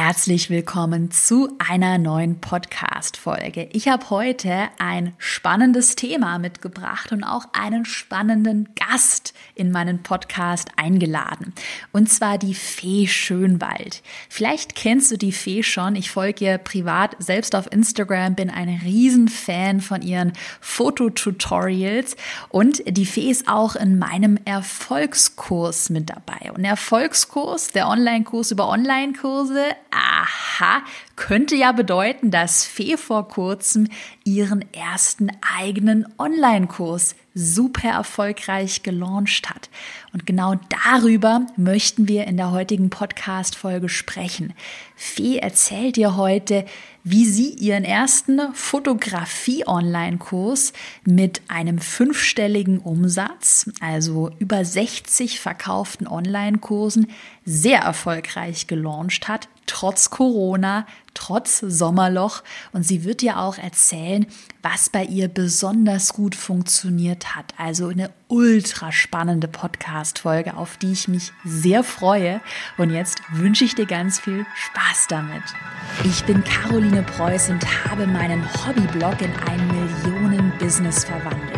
Herzlich willkommen zu einer neuen Podcast-Folge. Ich habe heute ein spannendes Thema mitgebracht und auch einen spannenden Gast in meinen Podcast eingeladen. Und zwar die Fee Schönwald. Vielleicht kennst du die Fee schon. Ich folge ihr privat selbst auf Instagram, bin ein Riesenfan von ihren Fototutorials und die Fee ist auch in meinem Erfolgskurs mit dabei. Und Erfolgskurs, der Online-Kurs über Online-Kurse, aha, könnte ja bedeuten, dass Fee vor kurzem ihren ersten eigenen Online-Kurs super erfolgreich gelauncht hat. Und genau darüber möchten wir in der heutigen Podcast-Folge sprechen. Fee erzählt dir heute, wie sie ihren ersten Fotografie-Online-Kurs mit einem fünfstelligen Umsatz, also über 60 verkauften Online-Kursen, sehr erfolgreich gelauncht hat, trotz Corona, trotz Sommerloch. Und sie wird dir auch erzählen, was bei ihr besonders gut funktioniert hat. Also eine ultra spannende Podcast-Folge, auf die ich mich sehr freue. Und jetzt wünsche ich dir ganz viel Spaß damit. Ich bin Caroline Preuß und habe meinen Hobbyblog in ein Millionen-Business verwandelt.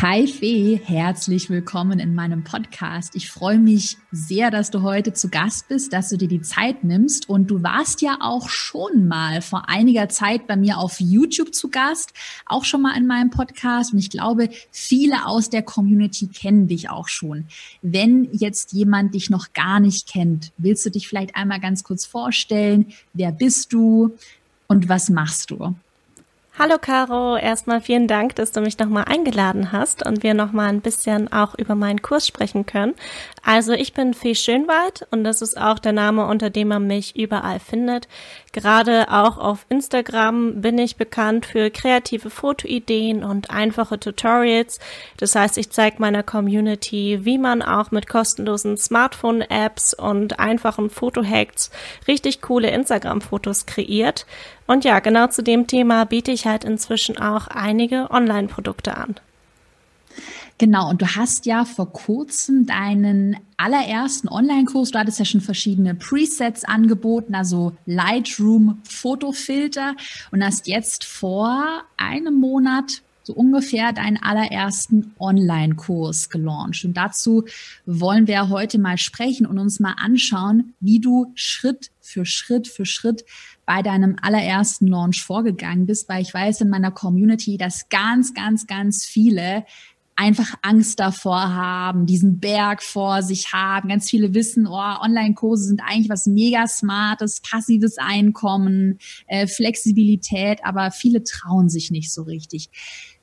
Hi Fee, herzlich willkommen in meinem Podcast. Ich freue mich sehr, dass du heute zu Gast bist, dass du dir die Zeit nimmst. Und du warst ja auch schon mal vor einiger Zeit bei mir auf YouTube zu Gast, auch schon mal in meinem Podcast. Und ich glaube, viele aus der Community kennen dich auch schon. Wenn jetzt jemand dich noch gar nicht kennt, willst du dich vielleicht einmal ganz kurz vorstellen? Wer bist du und was machst du? Hallo Caro, erstmal vielen Dank, dass du mich nochmal eingeladen hast und wir nochmal ein bisschen auch über meinen Kurs sprechen können. Also ich bin Fee Schönwald und das ist auch der Name, unter dem man mich überall findet. Gerade auch auf Instagram bin ich bekannt für kreative Fotoideen und einfache Tutorials. Das heißt, ich zeige meiner Community, wie man auch mit kostenlosen Smartphone-Apps und einfachen Fotohacks richtig coole Instagram-Fotos kreiert. Und ja, genau zu dem Thema biete ich halt inzwischen auch einige Online-Produkte an. Genau, und du hast ja vor kurzem deinen allerersten Online-Kurs, du hattest ja schon verschiedene Presets angeboten, also Lightroom Fotofilter und hast jetzt vor einem Monat so ungefähr deinen allerersten Online-Kurs gelauncht. Und dazu wollen wir heute mal sprechen und uns mal anschauen, wie du Schritt für Schritt für Schritt bei deinem allerersten Launch vorgegangen bist, weil ich weiß in meiner Community, dass ganz, ganz, ganz viele einfach Angst davor haben, diesen Berg vor sich haben. Ganz viele wissen, oh, Online-Kurse sind eigentlich was mega smartes, passives Einkommen, äh, Flexibilität, aber viele trauen sich nicht so richtig.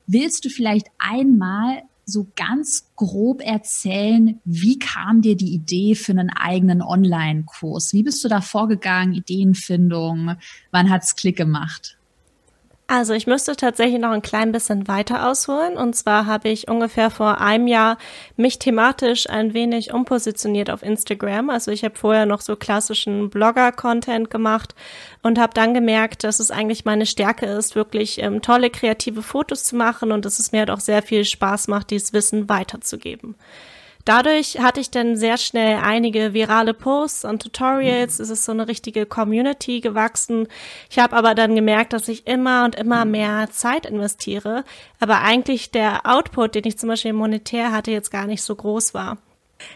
Willst du vielleicht einmal so ganz grob erzählen, wie kam dir die Idee für einen eigenen Online-Kurs? Wie bist du da vorgegangen? Ideenfindung? Wann hat's Klick gemacht? Also ich müsste tatsächlich noch ein klein bisschen weiter ausholen. Und zwar habe ich ungefähr vor einem Jahr mich thematisch ein wenig umpositioniert auf Instagram. Also ich habe vorher noch so klassischen Blogger-Content gemacht und habe dann gemerkt, dass es eigentlich meine Stärke ist, wirklich ähm, tolle kreative Fotos zu machen und dass es mir halt auch sehr viel Spaß macht, dieses Wissen weiterzugeben. Dadurch hatte ich dann sehr schnell einige virale Posts und Tutorials. Es ist so eine richtige Community gewachsen. Ich habe aber dann gemerkt, dass ich immer und immer mehr Zeit investiere, aber eigentlich der Output, den ich zum Beispiel monetär hatte, jetzt gar nicht so groß war.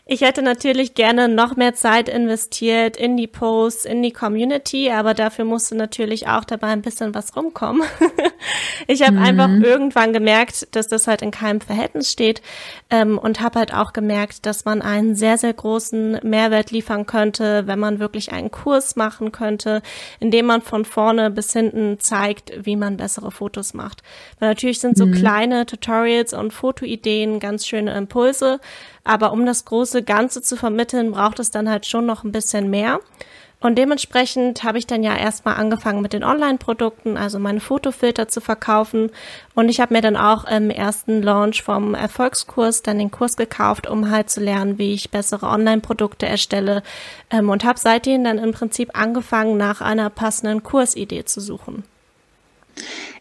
Ich hätte natürlich gerne noch mehr Zeit investiert in die Posts, in die Community, aber dafür musste natürlich auch dabei ein bisschen was rumkommen. ich habe mhm. einfach irgendwann gemerkt, dass das halt in keinem Verhältnis steht ähm, und habe halt auch gemerkt, dass man einen sehr, sehr großen Mehrwert liefern könnte, wenn man wirklich einen Kurs machen könnte, in dem man von vorne bis hinten zeigt, wie man bessere Fotos macht. Weil natürlich sind so mhm. kleine Tutorials und Fotoideen ganz schöne Impulse, aber um das große Ganze zu vermitteln, braucht es dann halt schon noch ein bisschen mehr. Und dementsprechend habe ich dann ja erstmal angefangen mit den Online-Produkten, also meine Fotofilter zu verkaufen. Und ich habe mir dann auch im ersten Launch vom Erfolgskurs dann den Kurs gekauft, um halt zu lernen, wie ich bessere Online-Produkte erstelle. Ähm, und habe seitdem dann im Prinzip angefangen, nach einer passenden Kursidee zu suchen.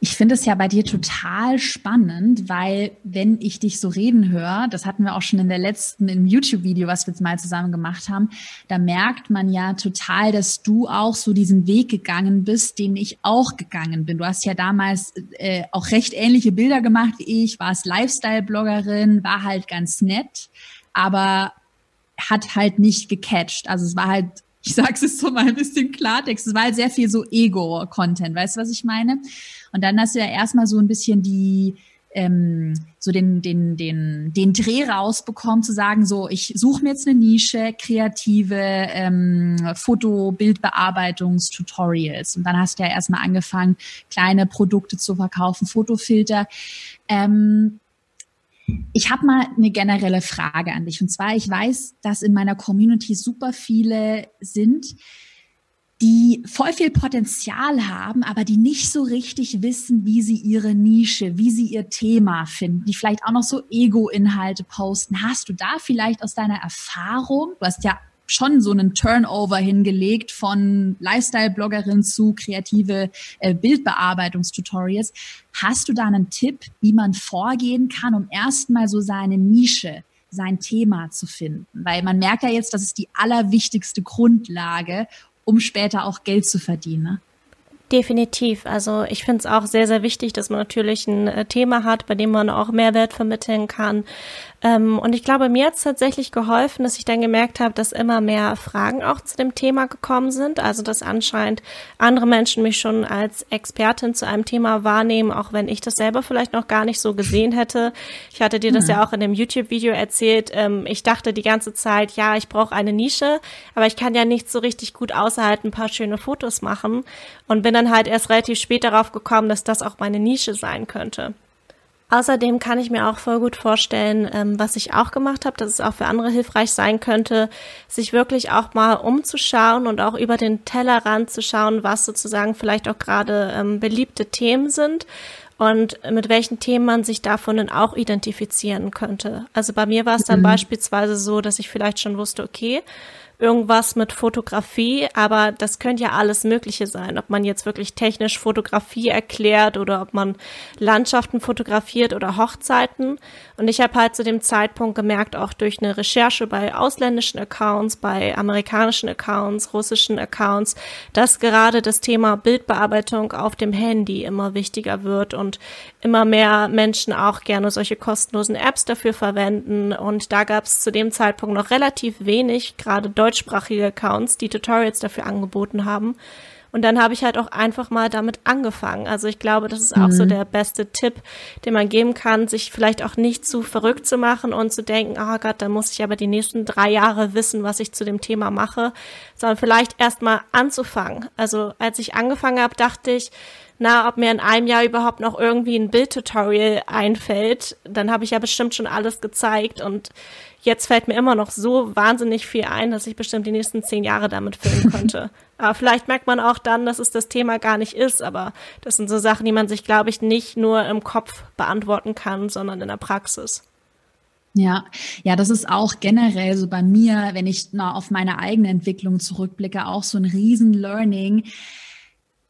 Ich finde es ja bei dir total spannend, weil wenn ich dich so reden höre, das hatten wir auch schon in der letzten, im YouTube-Video, was wir jetzt mal zusammen gemacht haben, da merkt man ja total, dass du auch so diesen Weg gegangen bist, den ich auch gegangen bin. Du hast ja damals äh, auch recht ähnliche Bilder gemacht wie ich, warst Lifestyle-Bloggerin, war halt ganz nett, aber hat halt nicht gecatcht. Also es war halt ich sag's es so mal ein bisschen Klartext, es war halt sehr viel so Ego-Content, weißt du, was ich meine? Und dann hast du ja erstmal so ein bisschen die, ähm, so den, den, den, den Dreh rausbekommen, zu sagen, so, ich suche mir jetzt eine Nische, kreative ähm, Foto-, Bildbearbeitungstutorials. Und dann hast du ja erstmal angefangen, kleine Produkte zu verkaufen, Fotofilter. Ähm, ich habe mal eine generelle Frage an dich. Und zwar, ich weiß, dass in meiner Community super viele sind, die voll viel Potenzial haben, aber die nicht so richtig wissen, wie sie ihre Nische, wie sie ihr Thema finden, die vielleicht auch noch so Ego-Inhalte posten. Hast du da vielleicht aus deiner Erfahrung, du hast ja schon so einen Turnover hingelegt von Lifestyle-Bloggerin zu kreative äh, Bildbearbeitungstutorials. Hast du da einen Tipp, wie man vorgehen kann, um erstmal so seine Nische, sein Thema zu finden? Weil man merkt ja jetzt, das ist die allerwichtigste Grundlage, um später auch Geld zu verdienen. Definitiv. Also ich finde es auch sehr, sehr wichtig, dass man natürlich ein äh, Thema hat, bei dem man auch Mehrwert vermitteln kann. Ähm, und ich glaube, mir hat es tatsächlich geholfen, dass ich dann gemerkt habe, dass immer mehr Fragen auch zu dem Thema gekommen sind. Also dass anscheinend andere Menschen mich schon als Expertin zu einem Thema wahrnehmen, auch wenn ich das selber vielleicht noch gar nicht so gesehen hätte. Ich hatte dir das ja mhm. auch in dem YouTube-Video erzählt. Ähm, ich dachte die ganze Zeit, ja, ich brauche eine Nische, aber ich kann ja nicht so richtig gut außerhalb ein paar schöne Fotos machen und bin dann dann halt erst relativ spät darauf gekommen, dass das auch meine Nische sein könnte. Außerdem kann ich mir auch voll gut vorstellen, ähm, was ich auch gemacht habe, dass es auch für andere hilfreich sein könnte, sich wirklich auch mal umzuschauen und auch über den Tellerrand zu schauen, was sozusagen vielleicht auch gerade ähm, beliebte Themen sind und mit welchen Themen man sich davon dann auch identifizieren könnte. Also bei mir war es dann mhm. beispielsweise so, dass ich vielleicht schon wusste, okay, irgendwas mit Fotografie, aber das könnte ja alles Mögliche sein. Ob man jetzt wirklich technisch Fotografie erklärt oder ob man Landschaften fotografiert oder Hochzeiten. Und ich habe halt zu dem Zeitpunkt gemerkt, auch durch eine Recherche bei ausländischen Accounts, bei amerikanischen Accounts, russischen Accounts, dass gerade das Thema Bildbearbeitung auf dem Handy immer wichtiger wird und immer mehr Menschen auch gerne solche kostenlosen Apps dafür verwenden. Und da gab es zu dem Zeitpunkt noch relativ wenig, gerade Deutsch deutschsprachige Accounts, die Tutorials dafür angeboten haben. Und dann habe ich halt auch einfach mal damit angefangen. Also ich glaube, das ist auch mhm. so der beste Tipp, den man geben kann, sich vielleicht auch nicht zu verrückt zu machen und zu denken, oh Gott, dann muss ich aber die nächsten drei Jahre wissen, was ich zu dem Thema mache, sondern vielleicht erst mal anzufangen. Also als ich angefangen habe, dachte ich, na, ob mir in einem Jahr überhaupt noch irgendwie ein Bildtutorial einfällt, dann habe ich ja bestimmt schon alles gezeigt und jetzt fällt mir immer noch so wahnsinnig viel ein, dass ich bestimmt die nächsten zehn Jahre damit filmen könnte. aber vielleicht merkt man auch dann, dass es das Thema gar nicht ist, aber das sind so Sachen, die man sich, glaube ich, nicht nur im Kopf beantworten kann, sondern in der Praxis. Ja, ja, das ist auch generell so bei mir, wenn ich na, auf meine eigene Entwicklung zurückblicke, auch so ein Riesen-Learning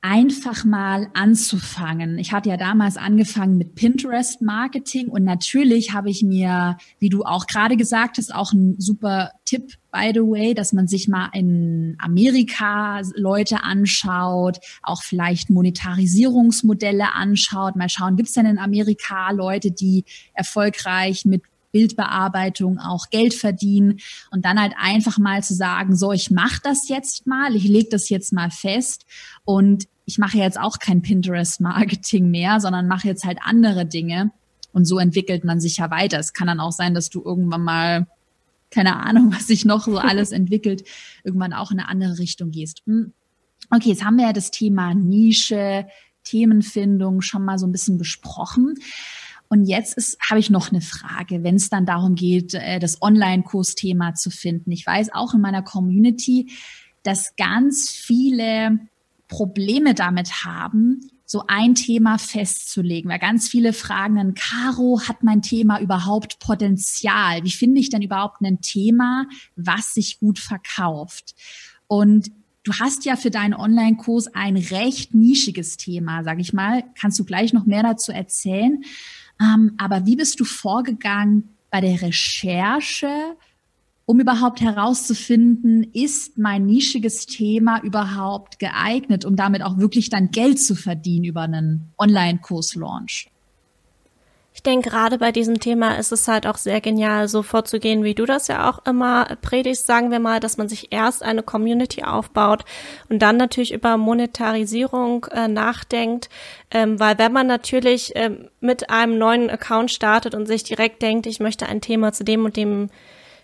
einfach mal anzufangen. Ich hatte ja damals angefangen mit Pinterest Marketing und natürlich habe ich mir, wie du auch gerade gesagt hast, auch ein super Tipp by the way, dass man sich mal in Amerika Leute anschaut, auch vielleicht Monetarisierungsmodelle anschaut, mal schauen, gibt es denn in Amerika Leute, die erfolgreich mit Bildbearbeitung auch Geld verdienen und dann halt einfach mal zu sagen, so, ich mache das jetzt mal, ich lege das jetzt mal fest und ich mache jetzt auch kein Pinterest-Marketing mehr, sondern mache jetzt halt andere Dinge. Und so entwickelt man sich ja weiter. Es kann dann auch sein, dass du irgendwann mal, keine Ahnung, was sich noch so alles entwickelt, irgendwann auch in eine andere Richtung gehst. Hm. Okay, jetzt haben wir ja das Thema Nische, Themenfindung schon mal so ein bisschen besprochen. Und jetzt ist, habe ich noch eine Frage, wenn es dann darum geht, äh, das Online-Kursthema zu finden. Ich weiß auch in meiner Community, dass ganz viele Probleme damit haben, so ein Thema festzulegen, weil ganz viele fragen dann, Caro, hat mein Thema überhaupt Potenzial? Wie finde ich denn überhaupt ein Thema, was sich gut verkauft? Und du hast ja für deinen Online-Kurs ein recht nischiges Thema, sag ich mal. Kannst du gleich noch mehr dazu erzählen? Ähm, aber wie bist du vorgegangen bei der Recherche? Um überhaupt herauszufinden, ist mein nischiges Thema überhaupt geeignet, um damit auch wirklich dann Geld zu verdienen über einen Online-Kurs-Launch? Ich denke, gerade bei diesem Thema ist es halt auch sehr genial, so vorzugehen, wie du das ja auch immer predigst, sagen wir mal, dass man sich erst eine Community aufbaut und dann natürlich über Monetarisierung äh, nachdenkt, ähm, weil wenn man natürlich ähm, mit einem neuen Account startet und sich direkt denkt, ich möchte ein Thema zu dem und dem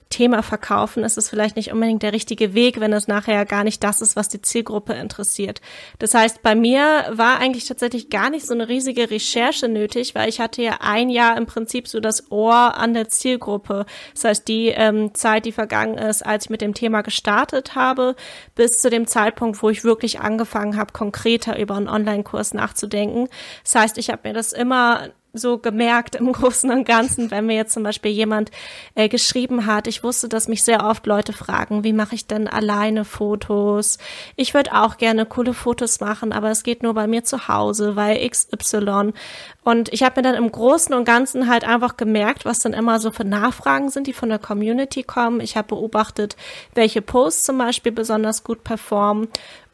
Thema verkaufen, ist es vielleicht nicht unbedingt der richtige Weg, wenn es nachher gar nicht das ist, was die Zielgruppe interessiert. Das heißt, bei mir war eigentlich tatsächlich gar nicht so eine riesige Recherche nötig, weil ich hatte ja ein Jahr im Prinzip so das Ohr an der Zielgruppe. Das heißt, die ähm, Zeit, die vergangen ist, als ich mit dem Thema gestartet habe, bis zu dem Zeitpunkt, wo ich wirklich angefangen habe, konkreter über einen Online-Kurs nachzudenken. Das heißt, ich habe mir das immer so gemerkt im Großen und Ganzen, wenn mir jetzt zum Beispiel jemand äh, geschrieben hat, ich wusste, dass mich sehr oft Leute fragen, wie mache ich denn alleine Fotos? Ich würde auch gerne coole Fotos machen, aber es geht nur bei mir zu Hause, weil XY. Und ich habe mir dann im Großen und Ganzen halt einfach gemerkt, was dann immer so für Nachfragen sind, die von der Community kommen. Ich habe beobachtet, welche Posts zum Beispiel besonders gut performen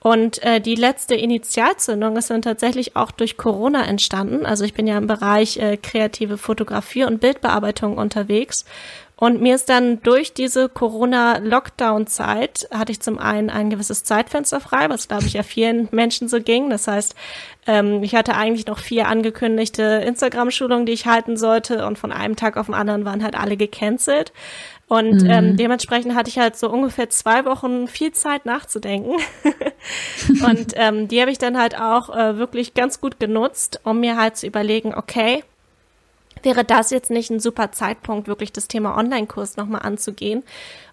und äh, die letzte Initialzündung ist dann tatsächlich auch durch Corona entstanden. Also ich bin ja im Bereich äh, kreative Fotografie und Bildbearbeitung unterwegs. Und mir ist dann durch diese Corona-Lockdown-Zeit, hatte ich zum einen ein gewisses Zeitfenster frei, was glaube ich ja vielen Menschen so ging. Das heißt, ähm, ich hatte eigentlich noch vier angekündigte Instagram-Schulungen, die ich halten sollte und von einem Tag auf den anderen waren halt alle gecancelt. Und mhm. ähm, dementsprechend hatte ich halt so ungefähr zwei Wochen viel Zeit nachzudenken. und ähm, die habe ich dann halt auch äh, wirklich ganz gut genutzt, um mir halt zu überlegen, okay, wäre das jetzt nicht ein super Zeitpunkt, wirklich das Thema Online-Kurs nochmal anzugehen.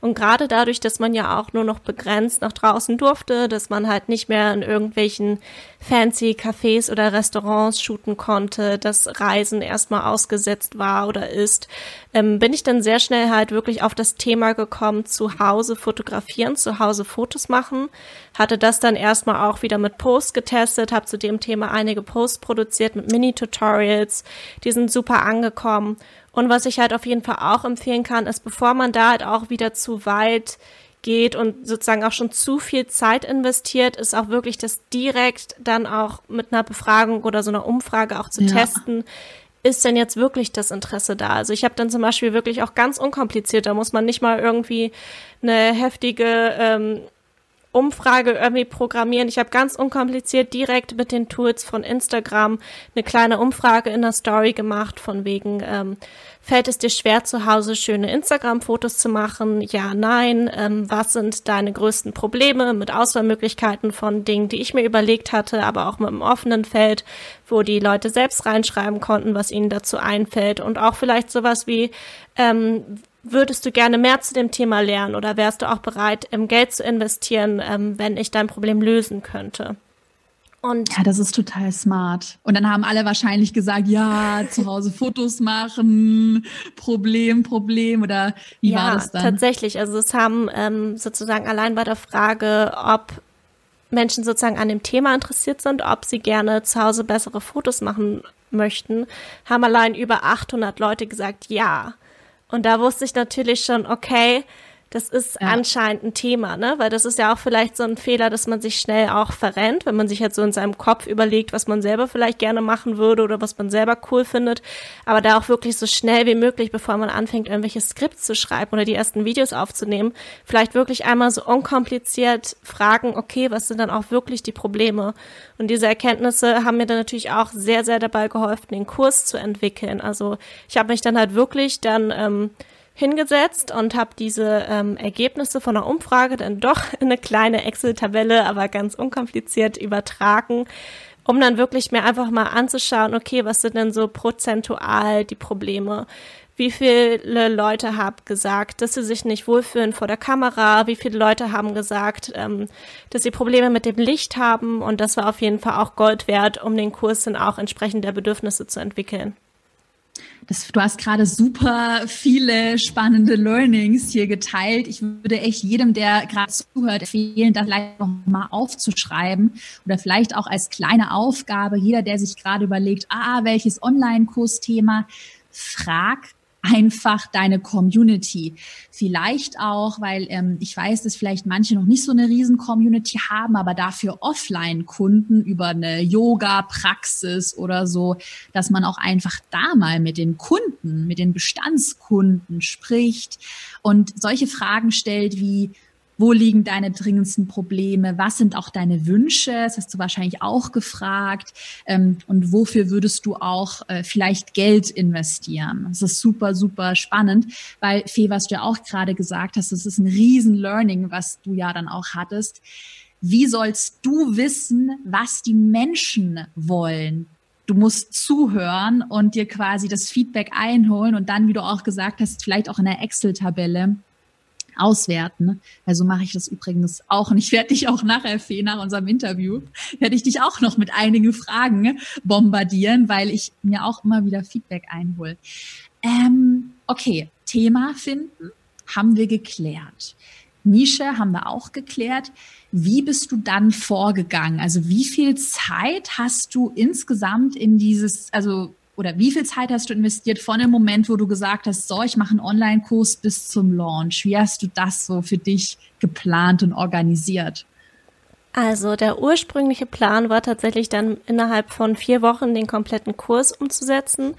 Und gerade dadurch, dass man ja auch nur noch begrenzt nach draußen durfte, dass man halt nicht mehr in irgendwelchen fancy Cafés oder Restaurants shooten konnte, dass Reisen erstmal ausgesetzt war oder ist, ähm, bin ich dann sehr schnell halt wirklich auf das Thema gekommen, zu Hause fotografieren, zu Hause Fotos machen, hatte das dann erstmal auch wieder mit Posts getestet, habe zu dem Thema einige Posts produziert mit Mini-Tutorials, die sind super angekommen. Und was ich halt auf jeden Fall auch empfehlen kann, ist, bevor man da halt auch wieder zu weit geht und sozusagen auch schon zu viel Zeit investiert, ist auch wirklich das direkt dann auch mit einer Befragung oder so einer Umfrage auch zu ja. testen. Ist denn jetzt wirklich das Interesse da? Also ich habe dann zum Beispiel wirklich auch ganz unkompliziert, da muss man nicht mal irgendwie eine heftige ähm, Umfrage irgendwie programmieren. Ich habe ganz unkompliziert direkt mit den Tools von Instagram eine kleine Umfrage in der Story gemacht, von wegen, ähm, fällt es dir schwer zu Hause schöne Instagram-Fotos zu machen? Ja, nein. Ähm, was sind deine größten Probleme mit Auswahlmöglichkeiten von Dingen, die ich mir überlegt hatte, aber auch mit einem offenen Feld, wo die Leute selbst reinschreiben konnten, was ihnen dazu einfällt und auch vielleicht sowas wie, ähm, würdest du gerne mehr zu dem Thema lernen oder wärst du auch bereit, im Geld zu investieren, ähm, wenn ich dein Problem lösen könnte? Und ja, das ist total smart. Und dann haben alle wahrscheinlich gesagt, ja, zu Hause Fotos machen, Problem, Problem oder wie ja, war das dann? Tatsächlich, also es haben ähm, sozusagen allein bei der Frage, ob Menschen sozusagen an dem Thema interessiert sind, ob sie gerne zu Hause bessere Fotos machen möchten, haben allein über 800 Leute gesagt, ja. Und da wusste ich natürlich schon, okay, das ist ja. anscheinend ein Thema, ne? Weil das ist ja auch vielleicht so ein Fehler, dass man sich schnell auch verrennt, wenn man sich jetzt so in seinem Kopf überlegt, was man selber vielleicht gerne machen würde oder was man selber cool findet. Aber da auch wirklich so schnell wie möglich, bevor man anfängt, irgendwelche Skripts zu schreiben oder die ersten Videos aufzunehmen, vielleicht wirklich einmal so unkompliziert fragen, okay, was sind dann auch wirklich die Probleme? Und diese Erkenntnisse haben mir dann natürlich auch sehr, sehr dabei geholfen, den Kurs zu entwickeln. Also ich habe mich dann halt wirklich dann ähm, hingesetzt und habe diese ähm, Ergebnisse von der Umfrage dann doch in eine kleine Excel-Tabelle, aber ganz unkompliziert übertragen, um dann wirklich mir einfach mal anzuschauen, okay, was sind denn so prozentual die Probleme? Wie viele Leute haben gesagt, dass sie sich nicht wohlfühlen vor der Kamera? Wie viele Leute haben gesagt, ähm, dass sie Probleme mit dem Licht haben? Und das war auf jeden Fall auch Gold wert, um den Kurs dann auch entsprechend der Bedürfnisse zu entwickeln. Das, du hast gerade super viele spannende Learnings hier geteilt. Ich würde echt jedem, der gerade zuhört, empfehlen, das vielleicht noch mal aufzuschreiben oder vielleicht auch als kleine Aufgabe. Jeder, der sich gerade überlegt, ah, welches Online-Kursthema, frag einfach deine Community. Vielleicht auch, weil ähm, ich weiß, dass vielleicht manche noch nicht so eine riesen Community haben, aber dafür Offline-Kunden über eine Yoga-Praxis oder so, dass man auch einfach da mal mit den Kunden, mit den Bestandskunden spricht und solche Fragen stellt wie, wo liegen deine dringendsten Probleme? Was sind auch deine Wünsche? Das hast du wahrscheinlich auch gefragt. Ähm, und wofür würdest du auch äh, vielleicht Geld investieren? Das ist super, super spannend, weil Fee, was du ja auch gerade gesagt hast, das ist ein riesen Learning, was du ja dann auch hattest. Wie sollst du wissen, was die Menschen wollen? du musst zuhören und dir quasi das Feedback einholen und dann, wie du auch gesagt hast, vielleicht auch in der Excel-Tabelle auswerten. Also mache ich das übrigens auch. Und ich werde dich auch nachher, Fee, nach unserem Interview, werde ich dich auch noch mit einigen Fragen bombardieren, weil ich mir auch immer wieder Feedback einhole. Ähm, okay, Thema finden haben wir geklärt. Nische haben wir auch geklärt. Wie bist du dann vorgegangen? Also wie viel Zeit hast du insgesamt in dieses, also oder wie viel Zeit hast du investiert von dem Moment, wo du gesagt hast, so, ich mache einen Online-Kurs bis zum Launch? Wie hast du das so für dich geplant und organisiert? Also der ursprüngliche Plan war tatsächlich dann innerhalb von vier Wochen den kompletten Kurs umzusetzen.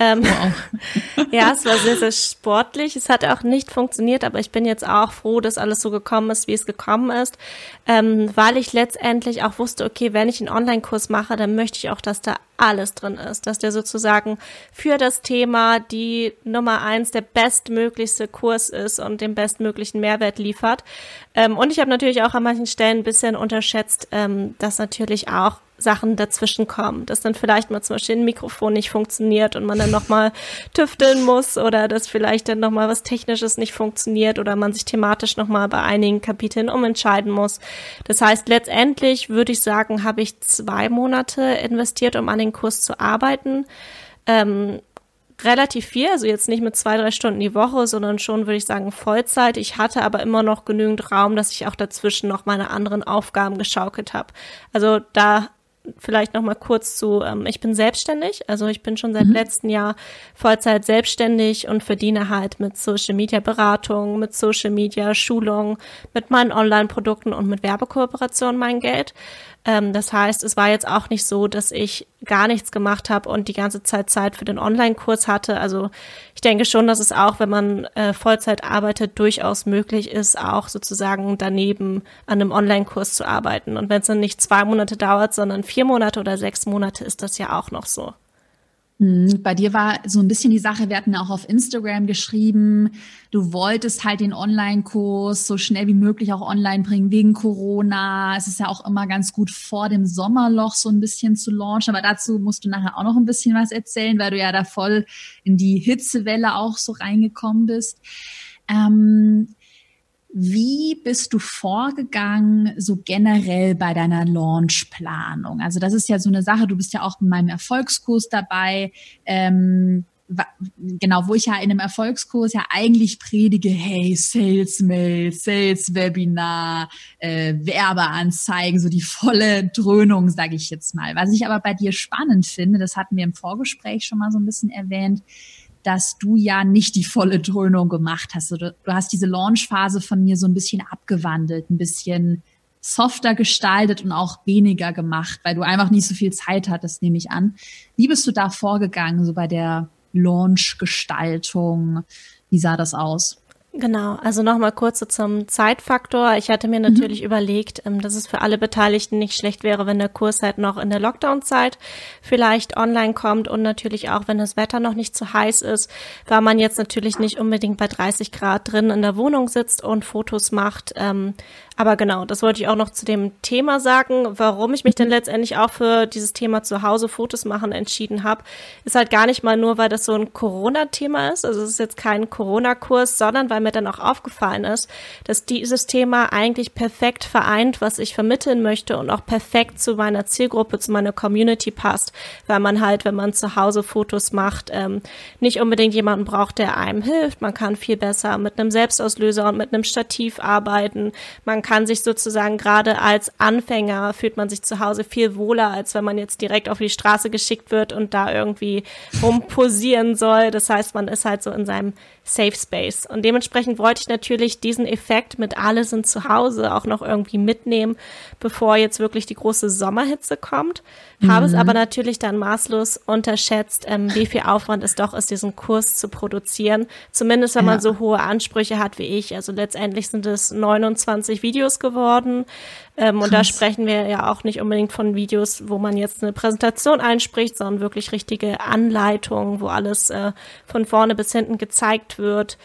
Ähm, wow. ja, es war sehr, sehr sportlich. Es hat auch nicht funktioniert, aber ich bin jetzt auch froh, dass alles so gekommen ist, wie es gekommen ist, ähm, weil ich letztendlich auch wusste, okay, wenn ich einen Online-Kurs mache, dann möchte ich auch, dass da alles drin ist, dass der sozusagen für das Thema die Nummer eins der bestmöglichste Kurs ist und den bestmöglichen Mehrwert liefert. Ähm, und ich habe natürlich auch an manchen Stellen ein bisschen unterschätzt, ähm, dass natürlich auch Sachen dazwischen kommen, dass dann vielleicht mal zum Beispiel ein Mikrofon nicht funktioniert und man dann nochmal tüfteln muss oder dass vielleicht dann nochmal was Technisches nicht funktioniert oder man sich thematisch nochmal bei einigen Kapiteln umentscheiden muss. Das heißt, letztendlich würde ich sagen, habe ich zwei Monate investiert, um an den Kurs zu arbeiten. Ähm, relativ viel, also jetzt nicht mit zwei, drei Stunden die Woche, sondern schon, würde ich sagen, Vollzeit. Ich hatte aber immer noch genügend Raum, dass ich auch dazwischen noch meine anderen Aufgaben geschaukelt habe. Also da vielleicht noch mal kurz zu, ähm, ich bin selbstständig, also ich bin schon seit mhm. letztem Jahr Vollzeit selbstständig und verdiene halt mit Social Media Beratung, mit Social Media Schulung, mit meinen Online-Produkten und mit Werbekooperationen mein Geld. Ähm, das heißt, es war jetzt auch nicht so, dass ich gar nichts gemacht habe und die ganze Zeit Zeit für den Online-Kurs hatte. Also ich denke schon, dass es auch, wenn man äh, Vollzeit arbeitet, durchaus möglich ist, auch sozusagen daneben an einem Online-Kurs zu arbeiten. Und wenn es dann nicht zwei Monate dauert, sondern vier Monate oder sechs Monate, ist das ja auch noch so. Hm, bei dir war so ein bisschen die Sache, wir hatten auch auf Instagram geschrieben, du wolltest halt den Online-Kurs so schnell wie möglich auch online bringen wegen Corona. Es ist ja auch immer ganz gut vor dem Sommerloch so ein bisschen zu launchen, aber dazu musst du nachher auch noch ein bisschen was erzählen, weil du ja da voll in die Hitzewelle auch so reingekommen bist. Ähm, wie bist du vorgegangen, so generell bei deiner Launchplanung? Also das ist ja so eine Sache, du bist ja auch in meinem Erfolgskurs dabei. Ähm, genau, wo ich ja in einem Erfolgskurs ja eigentlich predige, hey, Sales Mail, Sales Webinar, äh, Werbeanzeigen, so die volle Dröhnung, sage ich jetzt mal. Was ich aber bei dir spannend finde, das hatten wir im Vorgespräch schon mal so ein bisschen erwähnt, dass du ja nicht die volle Dröhnung gemacht hast. Du, du hast diese Launchphase von mir so ein bisschen abgewandelt, ein bisschen softer gestaltet und auch weniger gemacht, weil du einfach nicht so viel Zeit hattest, nehme ich an. Wie bist du da vorgegangen, so bei der Launch-Gestaltung? Wie sah das aus? Genau, also nochmal kurz so zum Zeitfaktor. Ich hatte mir natürlich mhm. überlegt, ähm, dass es für alle Beteiligten nicht schlecht wäre, wenn der Kurs halt noch in der Lockdown-Zeit vielleicht online kommt und natürlich auch, wenn das Wetter noch nicht zu heiß ist, weil man jetzt natürlich nicht unbedingt bei 30 Grad drin in der Wohnung sitzt und Fotos macht. Ähm, aber genau, das wollte ich auch noch zu dem Thema sagen. Warum ich mich denn letztendlich auch für dieses Thema zu Hause Fotos machen entschieden habe, ist halt gar nicht mal nur, weil das so ein Corona-Thema ist. Also es ist jetzt kein Corona-Kurs, sondern weil mir dann auch aufgefallen ist, dass dieses Thema eigentlich perfekt vereint, was ich vermitteln möchte und auch perfekt zu meiner Zielgruppe, zu meiner Community passt, weil man halt, wenn man zu Hause Fotos macht, ähm, nicht unbedingt jemanden braucht, der einem hilft. Man kann viel besser mit einem Selbstauslöser und mit einem Stativ arbeiten. Man kann sich sozusagen gerade als Anfänger fühlt man sich zu Hause viel wohler, als wenn man jetzt direkt auf die Straße geschickt wird und da irgendwie rumposieren soll. Das heißt, man ist halt so in seinem Safe Space. Und dementsprechend wollte ich natürlich diesen Effekt mit alle sind zu Hause auch noch irgendwie mitnehmen, bevor jetzt wirklich die große Sommerhitze kommt. Mhm. Habe es mhm. aber natürlich dann maßlos unterschätzt, ähm, wie viel Aufwand es doch ist, diesen Kurs zu produzieren. Zumindest wenn ja. man so hohe Ansprüche hat wie ich. Also letztendlich sind es 29 Videos geworden. Ähm, und da sprechen wir ja auch nicht unbedingt von Videos, wo man jetzt eine Präsentation einspricht, sondern wirklich richtige Anleitungen, wo alles äh, von vorne bis hinten gezeigt wird.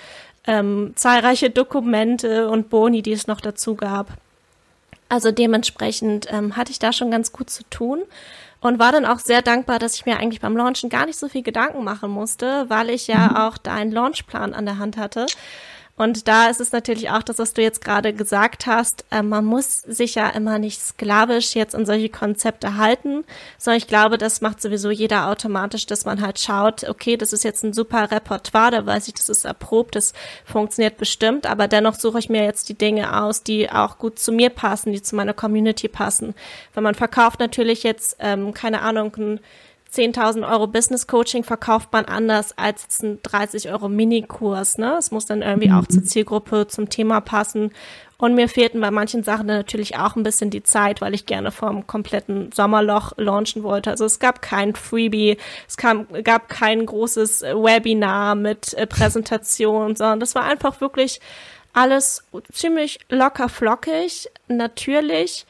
Ähm, zahlreiche Dokumente und Boni, die es noch dazu gab. Also dementsprechend ähm, hatte ich da schon ganz gut zu tun und war dann auch sehr dankbar, dass ich mir eigentlich beim Launchen gar nicht so viel Gedanken machen musste, weil ich ja mhm. auch da einen Launchplan an der Hand hatte. Und da ist es natürlich auch das, was du jetzt gerade gesagt hast. Äh, man muss sich ja immer nicht sklavisch jetzt an solche Konzepte halten, sondern ich glaube, das macht sowieso jeder automatisch, dass man halt schaut, okay, das ist jetzt ein super Repertoire, da weiß ich, das ist erprobt, das funktioniert bestimmt, aber dennoch suche ich mir jetzt die Dinge aus, die auch gut zu mir passen, die zu meiner Community passen. Weil man verkauft natürlich jetzt, ähm, keine Ahnung, ein 10.000 Euro Business Coaching verkauft man anders als ein 30 Euro Minikurs. Ne? Es muss dann irgendwie mhm. auch zur Zielgruppe, zum Thema passen. Und mir fehlten bei manchen Sachen natürlich auch ein bisschen die Zeit, weil ich gerne vom kompletten Sommerloch launchen wollte. Also es gab kein Freebie, es kam, gab kein großes Webinar mit äh, Präsentation, sondern das war einfach wirklich alles ziemlich locker flockig, natürlich.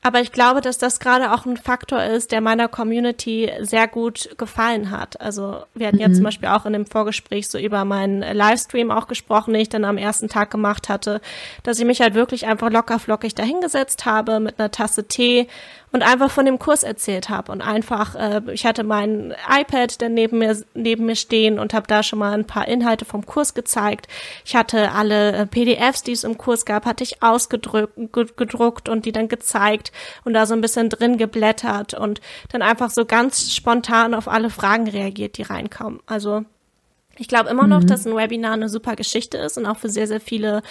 Aber ich glaube, dass das gerade auch ein Faktor ist, der meiner Community sehr gut gefallen hat. Also wir hatten mhm. ja zum Beispiel auch in dem Vorgespräch so über meinen Livestream auch gesprochen, den ich dann am ersten Tag gemacht hatte, dass ich mich halt wirklich einfach locker flockig dahingesetzt habe mit einer Tasse Tee und einfach von dem Kurs erzählt habe und einfach, äh, ich hatte mein iPad dann neben mir neben mir stehen und habe da schon mal ein paar Inhalte vom Kurs gezeigt. Ich hatte alle äh, PDFs, die es im Kurs gab, hatte ich ausgedruckt gedruckt und die dann gezeigt und da so ein bisschen drin geblättert und dann einfach so ganz spontan auf alle Fragen reagiert, die reinkommen. Also ich glaube immer noch, mhm. dass ein Webinar eine super Geschichte ist und auch für sehr, sehr viele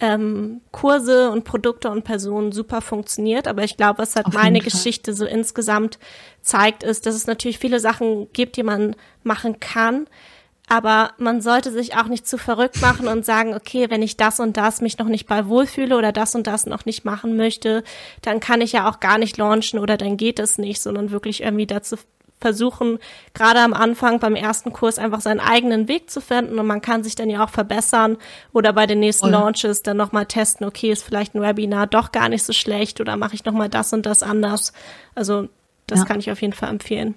ähm, Kurse und Produkte und Personen super funktioniert. Aber ich glaube, was halt meine Geschichte so insgesamt zeigt, ist, dass es natürlich viele Sachen gibt, die man machen kann. Aber man sollte sich auch nicht zu verrückt machen und sagen, okay, wenn ich das und das mich noch nicht bei wohlfühle oder das und das noch nicht machen möchte, dann kann ich ja auch gar nicht launchen oder dann geht es nicht, sondern wirklich irgendwie dazu versuchen, gerade am Anfang beim ersten Kurs einfach seinen eigenen Weg zu finden und man kann sich dann ja auch verbessern oder bei den nächsten. Launches dann nochmal testen, okay, ist vielleicht ein Webinar doch gar nicht so schlecht oder mache ich nochmal das und das anders. Also das ja. kann ich auf jeden Fall empfehlen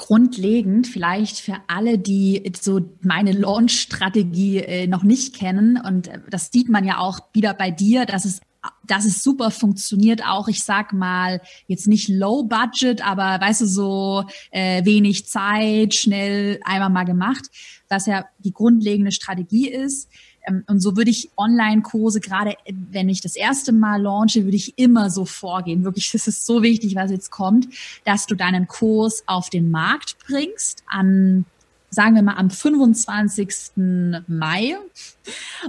grundlegend vielleicht für alle, die so meine Launch-Strategie äh, noch nicht kennen. Und äh, das sieht man ja auch wieder bei dir, dass es dass es super funktioniert, auch ich sag mal, jetzt nicht low budget, aber weißt du, so äh, wenig Zeit, schnell einmal mal gemacht, was ja die grundlegende Strategie ist. Ähm, und so würde ich Online-Kurse, gerade äh, wenn ich das erste Mal launche, würde ich immer so vorgehen. Wirklich, das ist so wichtig, was jetzt kommt, dass du deinen Kurs auf den Markt bringst an sagen wir mal am 25. Mai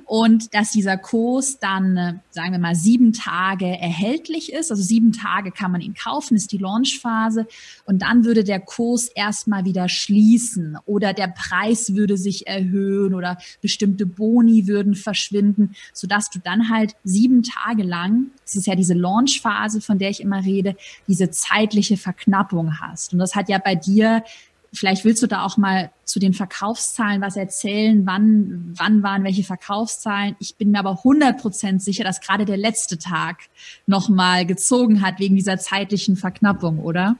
und dass dieser Kurs dann, sagen wir mal, sieben Tage erhältlich ist. Also sieben Tage kann man ihn kaufen, ist die Launchphase und dann würde der Kurs erstmal wieder schließen oder der Preis würde sich erhöhen oder bestimmte Boni würden verschwinden, sodass du dann halt sieben Tage lang, das ist ja diese Launchphase, von der ich immer rede, diese zeitliche Verknappung hast. Und das hat ja bei dir vielleicht willst du da auch mal zu den Verkaufszahlen was erzählen. Wann, wann waren welche Verkaufszahlen? Ich bin mir aber 100% sicher, dass gerade der letzte Tag nochmal gezogen hat wegen dieser zeitlichen Verknappung, oder?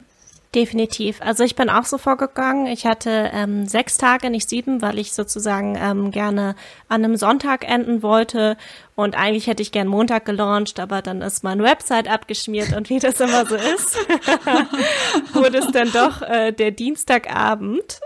Definitiv. Also ich bin auch so vorgegangen. Ich hatte ähm, sechs Tage, nicht sieben, weil ich sozusagen ähm, gerne an einem Sonntag enden wollte und eigentlich hätte ich gern Montag gelauncht, aber dann ist meine Website abgeschmiert und wie das immer so ist, wurde es dann doch äh, der Dienstagabend.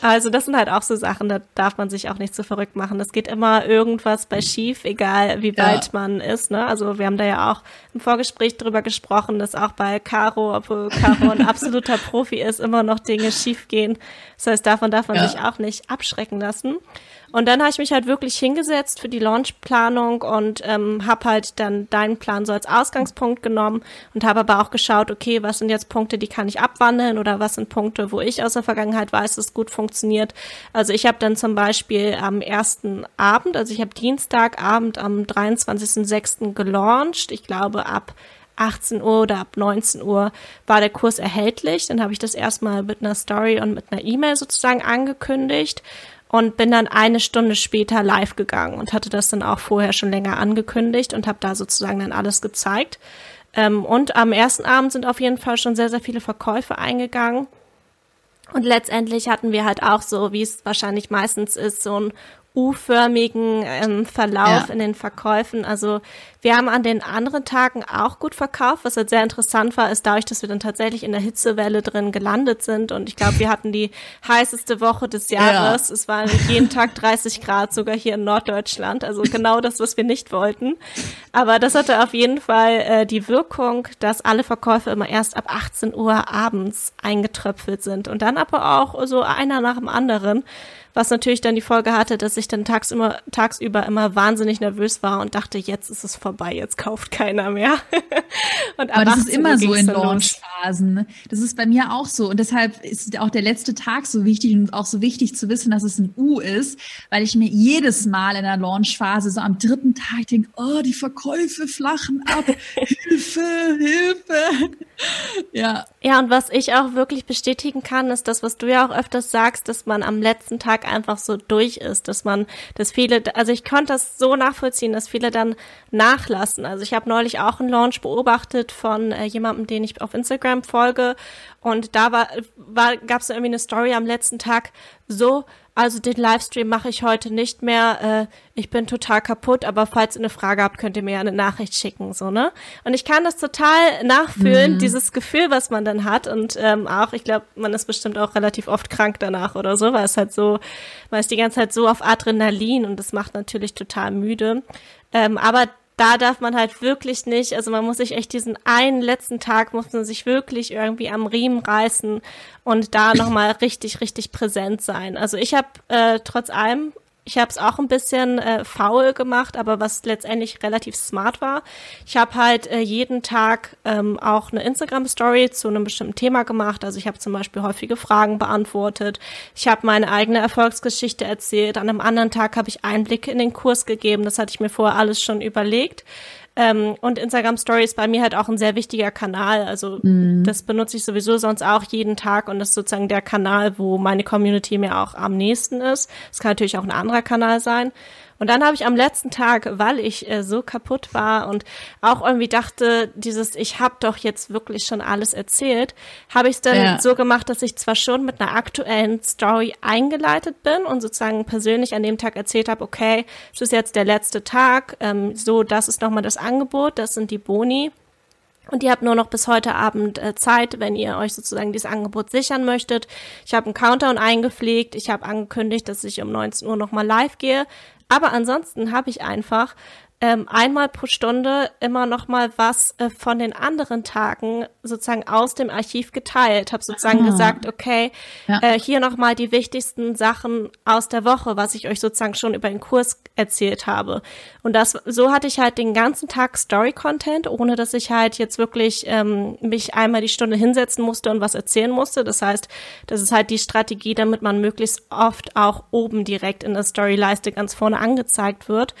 also das sind halt auch so Sachen, da darf man sich auch nicht so verrückt machen. Es geht immer irgendwas bei schief, egal wie weit ja. man ist. Ne? Also wir haben da ja auch im Vorgespräch drüber gesprochen, dass auch bei Caro, obwohl Caro ein absoluter Profi ist, immer noch Dinge schief gehen. Das heißt, davon darf man ja. sich auch nicht abschrecken lassen. Und dann habe ich mich halt wirklich hingesetzt für die Launchplanung und ähm, habe halt dann deinen Plan so als Ausgangspunkt genommen und habe aber auch geschaut, okay, was sind jetzt Punkte, die kann ich abwandeln oder was sind Punkte, wo ich aus der Vergangenheit weiß, dass es gut funktioniert. Also ich habe dann zum Beispiel am ersten Abend, also ich habe Dienstagabend am 23.06. gelauncht. Ich glaube ab 18 Uhr oder ab 19 Uhr war der Kurs erhältlich. Dann habe ich das erstmal mit einer Story und mit einer E-Mail sozusagen angekündigt und bin dann eine Stunde später live gegangen und hatte das dann auch vorher schon länger angekündigt und habe da sozusagen dann alles gezeigt. Ähm, und am ersten Abend sind auf jeden Fall schon sehr, sehr viele Verkäufe eingegangen. Und letztendlich hatten wir halt auch so, wie es wahrscheinlich meistens ist, so ein U-förmigen ähm, Verlauf ja. in den Verkäufen. Also wir haben an den anderen Tagen auch gut verkauft. Was halt sehr interessant war, ist dadurch, dass wir dann tatsächlich in der Hitzewelle drin gelandet sind. Und ich glaube, wir hatten die heißeste Woche des Jahres. Ja. Es waren jeden Tag 30 Grad, sogar hier in Norddeutschland. Also genau das, was wir nicht wollten. Aber das hatte auf jeden Fall äh, die Wirkung, dass alle Verkäufe immer erst ab 18 Uhr abends eingetröpfelt sind. Und dann aber auch so einer nach dem anderen was natürlich dann die Folge hatte, dass ich dann tagsüber, tagsüber immer wahnsinnig nervös war und dachte, jetzt ist es vorbei, jetzt kauft keiner mehr. und aber das ist immer so in Launchphasen. Ne? Das ist bei mir auch so und deshalb ist auch der letzte Tag so wichtig und auch so wichtig zu wissen, dass es ein U ist, weil ich mir jedes Mal in der Launchphase so am dritten Tag denke, oh, die Verkäufe flachen ab, Hilfe, Hilfe. ja. Ja, und was ich auch wirklich bestätigen kann, ist das, was du ja auch öfters sagst, dass man am letzten Tag einfach so durch ist, dass man, dass viele, also ich konnte das so nachvollziehen, dass viele dann nachlassen. Also ich habe neulich auch einen Launch beobachtet von äh, jemandem, den ich auf Instagram folge und da war, war gab es irgendwie eine Story am letzten Tag so, also den Livestream mache ich heute nicht mehr. Äh, ich bin total kaputt, aber falls ihr eine Frage habt, könnt ihr mir eine Nachricht schicken, so ne? Und ich kann das total nachfühlen, mhm. dieses Gefühl, was man dann hat und ähm, auch, ich glaube, man ist bestimmt auch relativ oft krank danach oder so, weil es halt so, man ist die ganze Zeit so auf Adrenalin und das macht natürlich total müde. Ähm, aber da darf man halt wirklich nicht, also man muss sich echt diesen einen letzten Tag, muss man sich wirklich irgendwie am Riemen reißen und da nochmal richtig, richtig präsent sein. Also ich habe äh, trotz allem ich habe es auch ein bisschen äh, faul gemacht, aber was letztendlich relativ smart war. Ich habe halt äh, jeden Tag ähm, auch eine Instagram-Story zu einem bestimmten Thema gemacht. Also ich habe zum Beispiel häufige Fragen beantwortet. Ich habe meine eigene Erfolgsgeschichte erzählt. An einem anderen Tag habe ich Einblicke in den Kurs gegeben. Das hatte ich mir vorher alles schon überlegt. Ähm, und Instagram Stories bei mir halt auch ein sehr wichtiger Kanal. Also mhm. das benutze ich sowieso sonst auch jeden Tag und das ist sozusagen der Kanal, wo meine Community mir auch am nächsten ist. Es kann natürlich auch ein anderer Kanal sein. Und dann habe ich am letzten Tag, weil ich äh, so kaputt war und auch irgendwie dachte, dieses, ich habe doch jetzt wirklich schon alles erzählt, habe ich es dann ja. so gemacht, dass ich zwar schon mit einer aktuellen Story eingeleitet bin und sozusagen persönlich an dem Tag erzählt habe, okay, es ist jetzt der letzte Tag, ähm, so, das ist nochmal das Angebot, das sind die Boni. Und ihr habt nur noch bis heute Abend äh, Zeit, wenn ihr euch sozusagen dieses Angebot sichern möchtet. Ich habe einen Countdown eingepflegt. Ich habe angekündigt, dass ich um 19 Uhr nochmal live gehe. Aber ansonsten habe ich einfach ähm, einmal pro Stunde immer noch mal was äh, von den anderen Tagen sozusagen aus dem Archiv geteilt. Habe sozusagen ah. gesagt, okay, ja. äh, hier noch mal die wichtigsten Sachen aus der Woche, was ich euch sozusagen schon über den Kurs erzählt habe. Und das so hatte ich halt den ganzen Tag Story-Content, ohne dass ich halt jetzt wirklich ähm, mich einmal die Stunde hinsetzen musste und was erzählen musste. Das heißt, das ist halt die Strategie, damit man möglichst oft auch oben direkt in der Storyleiste ganz vorne angezeigt wird.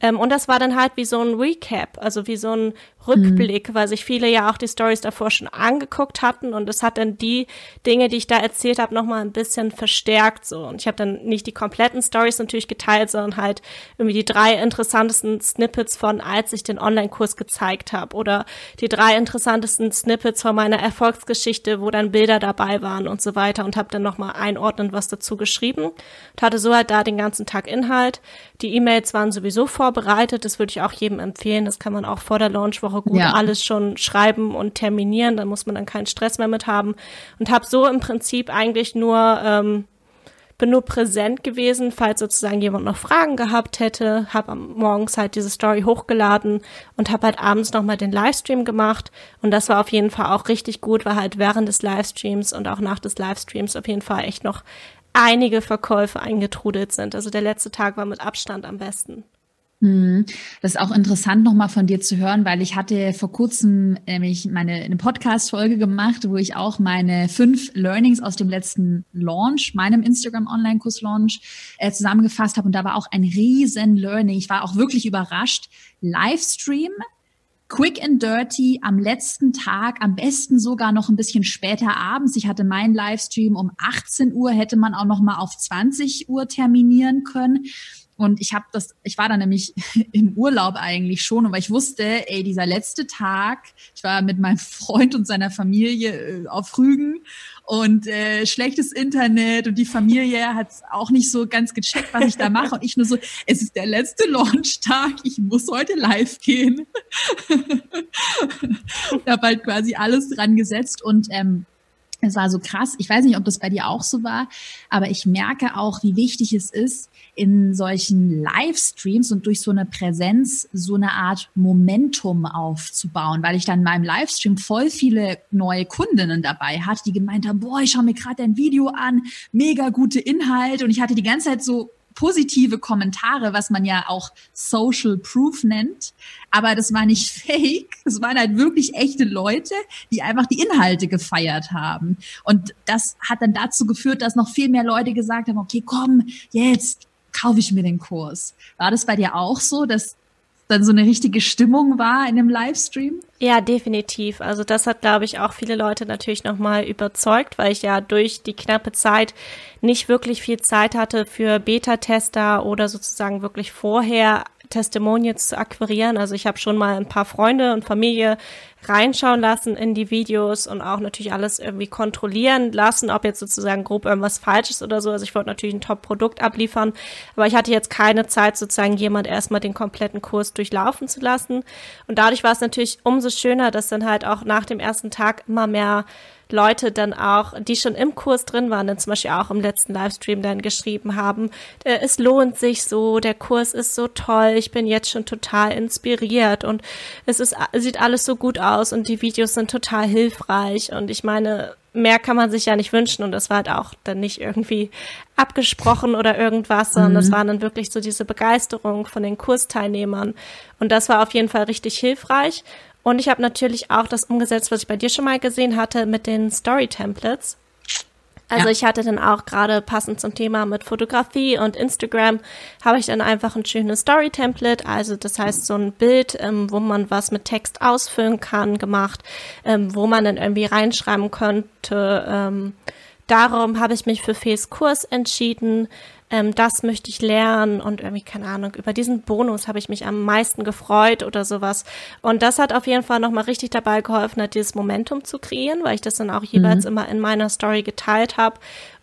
Ähm, und das war dann halt wie so ein Recap, also wie so ein Rückblick, mhm. weil sich viele ja auch die Stories davor schon angeguckt hatten und es hat dann die Dinge, die ich da erzählt habe, nochmal ein bisschen verstärkt so. Und ich habe dann nicht die kompletten Stories natürlich geteilt, sondern halt irgendwie die drei interessantesten Snippets von, als ich den Online-Kurs gezeigt habe oder die drei interessantesten Snippets von meiner Erfolgsgeschichte, wo dann Bilder dabei waren und so weiter und habe dann nochmal einordnend was dazu geschrieben und hatte so halt da den ganzen Tag Inhalt. Die E-Mails waren sowieso vorbereitet, das würde ich auch jedem empfehlen, das kann man auch vor der Launchwoche Woche gut ja. alles schon schreiben und terminieren, da muss man dann keinen Stress mehr mit haben. Und habe so im Prinzip eigentlich nur, ähm, bin nur präsent gewesen, falls sozusagen jemand noch Fragen gehabt hätte, habe morgens halt diese Story hochgeladen und habe halt abends nochmal den Livestream gemacht. Und das war auf jeden Fall auch richtig gut, weil halt während des Livestreams und auch nach des Livestreams auf jeden Fall echt noch einige Verkäufe eingetrudelt sind. Also der letzte Tag war mit Abstand am besten. Hm. Das ist auch interessant nochmal von dir zu hören, weil ich hatte vor kurzem nämlich meine eine Podcast-Folge gemacht, wo ich auch meine fünf Learnings aus dem letzten Launch, meinem Instagram Online-Kurs Launch, äh, zusammengefasst habe. Und da war auch ein riesen Learning. Ich war auch wirklich überrascht. Livestream, quick and dirty, am letzten Tag, am besten sogar noch ein bisschen später abends. Ich hatte meinen Livestream um 18 Uhr, hätte man auch noch mal auf 20 Uhr terminieren können. Und ich habe das, ich war da nämlich im Urlaub eigentlich schon, weil ich wusste, ey, dieser letzte Tag, ich war mit meinem Freund und seiner Familie äh, auf Rügen und äh, schlechtes Internet und die Familie hat auch nicht so ganz gecheckt, was ich da mache. Und ich nur so, es ist der letzte Launchtag, ich muss heute live gehen. da habe halt quasi alles dran gesetzt und ähm, es war so krass. Ich weiß nicht, ob das bei dir auch so war, aber ich merke auch, wie wichtig es ist, in solchen Livestreams und durch so eine Präsenz so eine Art Momentum aufzubauen, weil ich dann in meinem Livestream voll viele neue Kundinnen dabei hatte, die gemeint haben, boah, ich schaue mir gerade dein Video an, mega gute Inhalte und ich hatte die ganze Zeit so positive Kommentare, was man ja auch Social Proof nennt. Aber das war nicht fake. Das waren halt wirklich echte Leute, die einfach die Inhalte gefeiert haben. Und das hat dann dazu geführt, dass noch viel mehr Leute gesagt haben, okay, komm, jetzt kaufe ich mir den Kurs. War das bei dir auch so, dass dann so eine richtige Stimmung war in dem Livestream? Ja, definitiv. Also das hat, glaube ich, auch viele Leute natürlich nochmal überzeugt, weil ich ja durch die knappe Zeit nicht wirklich viel Zeit hatte für Beta-Tester oder sozusagen wirklich vorher Testimonials zu akquirieren. Also ich habe schon mal ein paar Freunde und Familie reinschauen lassen in die Videos und auch natürlich alles irgendwie kontrollieren lassen, ob jetzt sozusagen grob irgendwas falsch ist oder so. Also ich wollte natürlich ein Top-Produkt abliefern, aber ich hatte jetzt keine Zeit, sozusagen jemand erstmal den kompletten Kurs durchlaufen zu lassen. Und dadurch war es natürlich umso schöner, dass dann halt auch nach dem ersten Tag immer mehr Leute dann auch, die schon im Kurs drin waren, dann zum Beispiel auch im letzten Livestream dann geschrieben haben, äh, es lohnt sich so, der Kurs ist so toll, ich bin jetzt schon total inspiriert und es ist, sieht alles so gut aus und die Videos sind total hilfreich und ich meine, mehr kann man sich ja nicht wünschen und das war halt auch dann nicht irgendwie abgesprochen oder irgendwas, sondern mhm. das war dann wirklich so diese Begeisterung von den Kursteilnehmern und das war auf jeden Fall richtig hilfreich und ich habe natürlich auch das umgesetzt, was ich bei dir schon mal gesehen hatte mit den Story-Templates. Also ja. ich hatte dann auch gerade passend zum Thema mit Fotografie und Instagram habe ich dann einfach ein schönes Story-Template, also das heißt so ein Bild, ähm, wo man was mit Text ausfüllen kann, gemacht, ähm, wo man dann irgendwie reinschreiben könnte. Ähm, darum habe ich mich für Fees Kurs entschieden ähm, das möchte ich lernen und irgendwie, keine Ahnung, über diesen Bonus habe ich mich am meisten gefreut oder sowas. Und das hat auf jeden Fall nochmal richtig dabei geholfen, halt dieses Momentum zu kreieren, weil ich das dann auch jeweils mhm. immer in meiner Story geteilt habe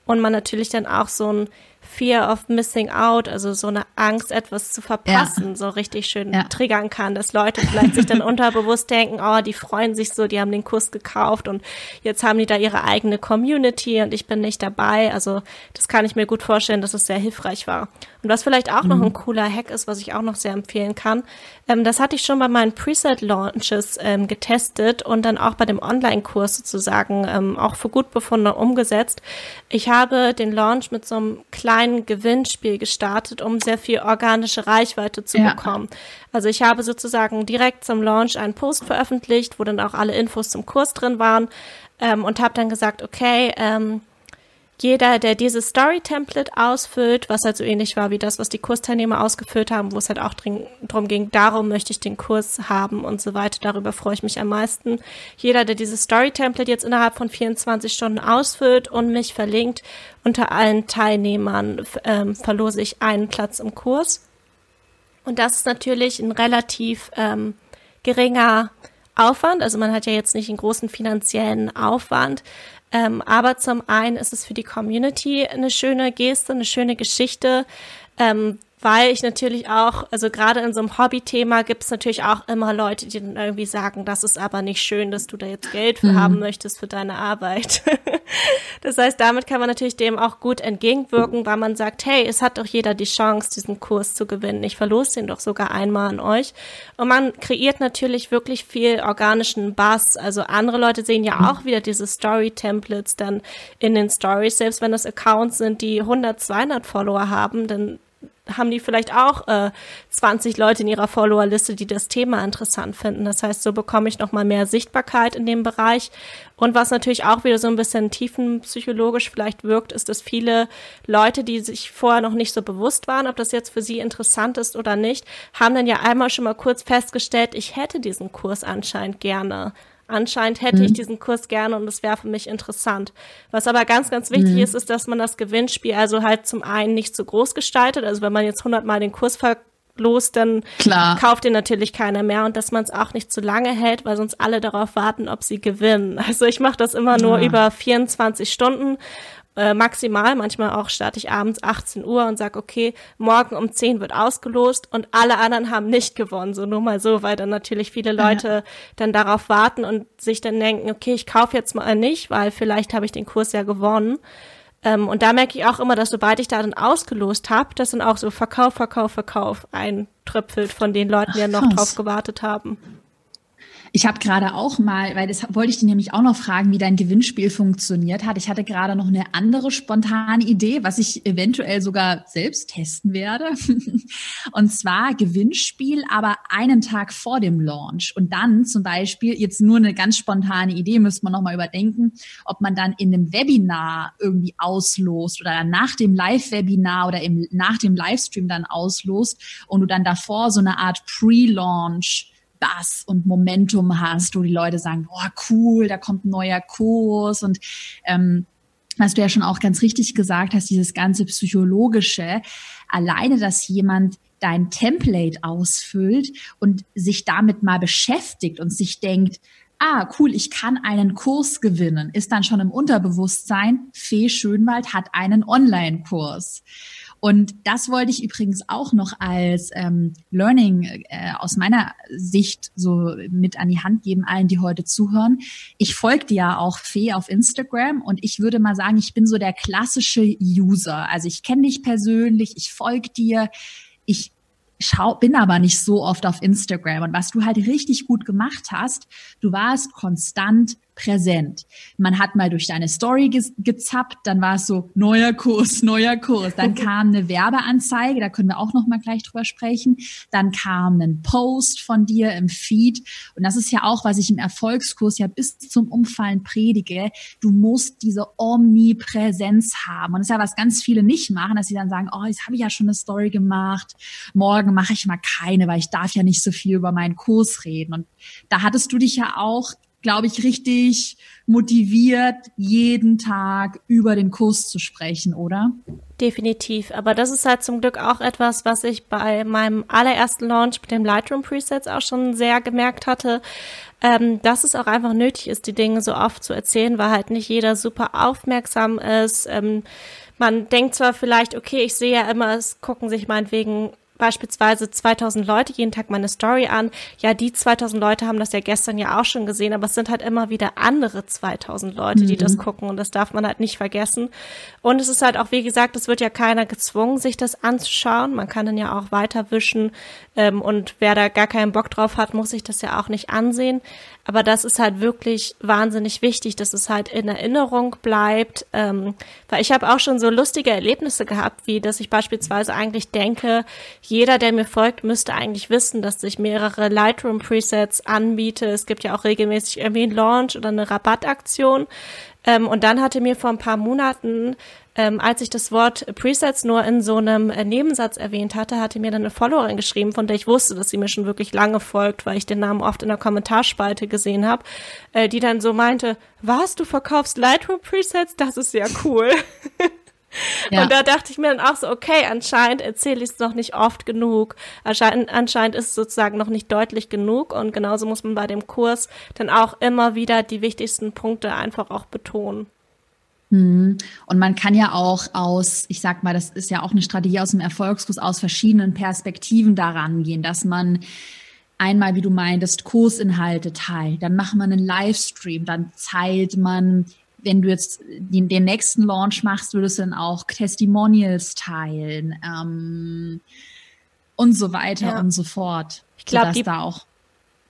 und man natürlich dann auch so ein Fear of Missing Out, also so eine Angst, etwas zu verpassen, ja. so richtig schön ja. triggern kann, dass Leute vielleicht sich dann unterbewusst denken, oh, die freuen sich so, die haben den Kurs gekauft und jetzt haben die da ihre eigene Community und ich bin nicht dabei. Also das kann ich mir gut vorstellen, dass es sehr hilfreich war. Und was vielleicht auch mhm. noch ein cooler Hack ist, was ich auch noch sehr empfehlen kann, ähm, das hatte ich schon bei meinen Preset-Launches ähm, getestet und dann auch bei dem Online-Kurs sozusagen ähm, auch für gut befunden umgesetzt. Ich habe den Launch mit so einem kleinen Gewinnspiel gestartet, um sehr viel organische Reichweite zu ja. bekommen. Also ich habe sozusagen direkt zum Launch einen Post veröffentlicht, wo dann auch alle Infos zum Kurs drin waren ähm, und habe dann gesagt, okay, ähm, jeder, der dieses Story-Template ausfüllt, was halt so ähnlich war wie das, was die Kursteilnehmer ausgefüllt haben, wo es halt auch darum ging, darum möchte ich den Kurs haben und so weiter, darüber freue ich mich am meisten. Jeder, der dieses Story-Template jetzt innerhalb von 24 Stunden ausfüllt und mich verlinkt, unter allen Teilnehmern ähm, verlose ich einen Platz im Kurs. Und das ist natürlich ein relativ ähm, geringer Aufwand. Also man hat ja jetzt nicht einen großen finanziellen Aufwand. Ähm, aber zum einen ist es für die Community eine schöne Geste, eine schöne Geschichte, ähm, weil ich natürlich auch, also gerade in so einem Hobbythema gibt es natürlich auch immer Leute, die dann irgendwie sagen, das ist aber nicht schön, dass du da jetzt Geld für mhm. haben möchtest für deine Arbeit. das heißt, damit kann man natürlich dem auch gut entgegenwirken, weil man sagt, hey, es hat doch jeder die Chance, diesen Kurs zu gewinnen. Ich verlose den doch sogar einmal an euch. Und man kreiert natürlich wirklich viel organischen Bass. Also andere Leute sehen ja auch wieder diese Story-Templates dann in den Stories. Selbst wenn das Accounts sind, die 100, 200 Follower haben, dann haben die vielleicht auch äh, 20 Leute in ihrer Followerliste, die das Thema interessant finden. Das heißt, so bekomme ich noch mal mehr Sichtbarkeit in dem Bereich. Und was natürlich auch wieder so ein bisschen tiefenpsychologisch vielleicht wirkt, ist, dass viele Leute, die sich vorher noch nicht so bewusst waren, ob das jetzt für sie interessant ist oder nicht, haben dann ja einmal schon mal kurz festgestellt, ich hätte diesen Kurs anscheinend gerne. Anscheinend hätte mhm. ich diesen Kurs gerne und es wäre für mich interessant. Was aber ganz, ganz wichtig mhm. ist, ist, dass man das Gewinnspiel also halt zum einen nicht zu groß gestaltet. Also wenn man jetzt hundertmal den Kurs verlost, dann Klar. kauft den natürlich keiner mehr und dass man es auch nicht zu lange hält, weil sonst alle darauf warten, ob sie gewinnen. Also ich mache das immer nur ja. über 24 Stunden äh, maximal. Manchmal auch starte ich abends 18 Uhr und sage, okay, morgen um 10 wird ausgelost und alle anderen haben nicht gewonnen. So nur mal so, weil dann natürlich viele Leute ja. dann darauf warten und sich dann denken, okay, ich kaufe jetzt mal nicht, weil vielleicht habe ich den Kurs ja gewonnen. Ähm, und da merke ich auch immer, dass sobald ich da dann ausgelost habe, dass dann auch so Verkauf, Verkauf, Verkauf eintröpfelt von den Leuten, die ja noch drauf gewartet haben. Ich habe gerade auch mal, weil das wollte ich dir nämlich auch noch fragen, wie dein Gewinnspiel funktioniert hat. Ich hatte gerade noch eine andere spontane Idee, was ich eventuell sogar selbst testen werde. Und zwar Gewinnspiel, aber einen Tag vor dem Launch. Und dann zum Beispiel, jetzt nur eine ganz spontane Idee, müsste man nochmal überdenken, ob man dann in einem Webinar irgendwie auslost oder nach dem Live-Webinar oder im, nach dem Livestream dann auslost und du dann davor so eine Art Pre-Launch Bass und Momentum hast, wo die Leute sagen, boah, cool, da kommt ein neuer Kurs und ähm, was du ja schon auch ganz richtig gesagt hast, dieses ganze psychologische, alleine, dass jemand dein Template ausfüllt und sich damit mal beschäftigt und sich denkt, ah, cool, ich kann einen Kurs gewinnen, ist dann schon im Unterbewusstsein, Fee Schönwald hat einen Online-Kurs. Und das wollte ich übrigens auch noch als ähm, Learning äh, aus meiner Sicht so mit an die Hand geben, allen, die heute zuhören. Ich folge dir ja auch Fee auf Instagram und ich würde mal sagen, ich bin so der klassische User. Also ich kenne dich persönlich, ich folge dir, ich schau, bin aber nicht so oft auf Instagram. Und was du halt richtig gut gemacht hast, du warst konstant präsent. Man hat mal durch deine Story ge gezappt, dann war es so neuer Kurs, neuer Kurs. Dann kam eine Werbeanzeige, da können wir auch noch mal gleich drüber sprechen. Dann kam ein Post von dir im Feed und das ist ja auch, was ich im Erfolgskurs ja bis zum Umfallen predige. Du musst diese Omnipräsenz haben und das ist ja was ganz viele nicht machen, dass sie dann sagen, oh, jetzt habe ich ja schon eine Story gemacht, morgen mache ich mal keine, weil ich darf ja nicht so viel über meinen Kurs reden und da hattest du dich ja auch glaube ich, richtig motiviert, jeden Tag über den Kurs zu sprechen, oder? Definitiv. Aber das ist halt zum Glück auch etwas, was ich bei meinem allerersten Launch mit dem Lightroom Presets auch schon sehr gemerkt hatte, ähm, dass es auch einfach nötig ist, die Dinge so oft zu erzählen, weil halt nicht jeder super aufmerksam ist. Ähm, man denkt zwar vielleicht, okay, ich sehe ja immer, es gucken sich meinetwegen beispielsweise 2000 Leute jeden Tag meine Story an. Ja, die 2000 Leute haben das ja gestern ja auch schon gesehen, aber es sind halt immer wieder andere 2000 Leute, die mhm. das gucken und das darf man halt nicht vergessen. Und es ist halt auch, wie gesagt, es wird ja keiner gezwungen, sich das anzuschauen. Man kann dann ja auch weiterwischen ähm, und wer da gar keinen Bock drauf hat, muss sich das ja auch nicht ansehen. Aber das ist halt wirklich wahnsinnig wichtig, dass es halt in Erinnerung bleibt. Ähm, weil ich habe auch schon so lustige Erlebnisse gehabt, wie dass ich beispielsweise eigentlich denke, jeder, der mir folgt, müsste eigentlich wissen, dass ich mehrere Lightroom-Presets anbiete. Es gibt ja auch regelmäßig irgendwie einen Launch oder eine Rabattaktion. Ähm, und dann hatte mir vor ein paar Monaten, ähm, als ich das Wort Presets nur in so einem äh, Nebensatz erwähnt hatte, hatte mir dann eine Followerin geschrieben, von der ich wusste, dass sie mir schon wirklich lange folgt, weil ich den Namen oft in der Kommentarspalte gesehen habe, äh, die dann so meinte, was, du verkaufst Lightroom Presets? Das ist ja cool. Ja. Und da dachte ich mir dann auch so, okay, anscheinend erzähle ich es noch nicht oft genug. Anscheinend, anscheinend ist es sozusagen noch nicht deutlich genug. Und genauso muss man bei dem Kurs dann auch immer wieder die wichtigsten Punkte einfach auch betonen. Mhm. Und man kann ja auch aus, ich sag mal, das ist ja auch eine Strategie aus dem Erfolgskurs, aus verschiedenen Perspektiven daran gehen, dass man einmal, wie du meintest, Kursinhalte teilt, dann macht man einen Livestream, dann teilt man wenn du jetzt den, den, nächsten Launch machst, würdest du dann auch Testimonials teilen ähm, und so weiter ja. und so fort. Ich glaube, da auch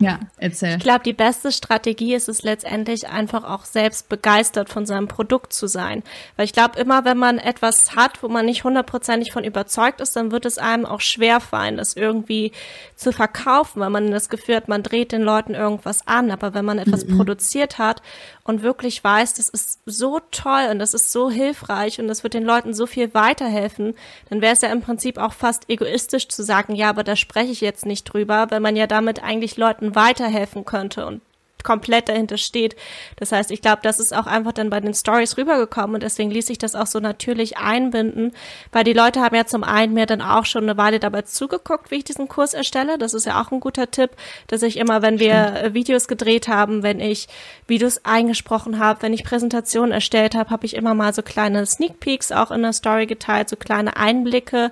ja, erzähl. Ich glaube, die beste Strategie ist es letztendlich einfach auch selbst begeistert von seinem Produkt zu sein. Weil ich glaube, immer wenn man etwas hat, wo man nicht hundertprozentig von überzeugt ist, dann wird es einem auch schwer fallen, das irgendwie zu verkaufen, weil man das Gefühl hat, man dreht den Leuten irgendwas an. Aber wenn man etwas mhm. produziert hat und wirklich weiß, das ist so toll und das ist so hilfreich und das wird den Leuten so viel weiterhelfen, dann wäre es ja im Prinzip auch fast egoistisch zu sagen, ja, aber da spreche ich jetzt nicht drüber, weil man ja damit eigentlich Leuten weiterhelfen könnte und komplett dahinter steht. Das heißt, ich glaube, das ist auch einfach dann bei den Stories rübergekommen und deswegen ließ sich das auch so natürlich einbinden, weil die Leute haben ja zum einen mir dann auch schon eine Weile dabei zugeguckt, wie ich diesen Kurs erstelle. Das ist ja auch ein guter Tipp, dass ich immer, wenn wir Stimmt. Videos gedreht haben, wenn ich Videos eingesprochen habe, wenn ich Präsentationen erstellt habe, habe ich immer mal so kleine Sneak Peeks auch in der Story geteilt, so kleine Einblicke,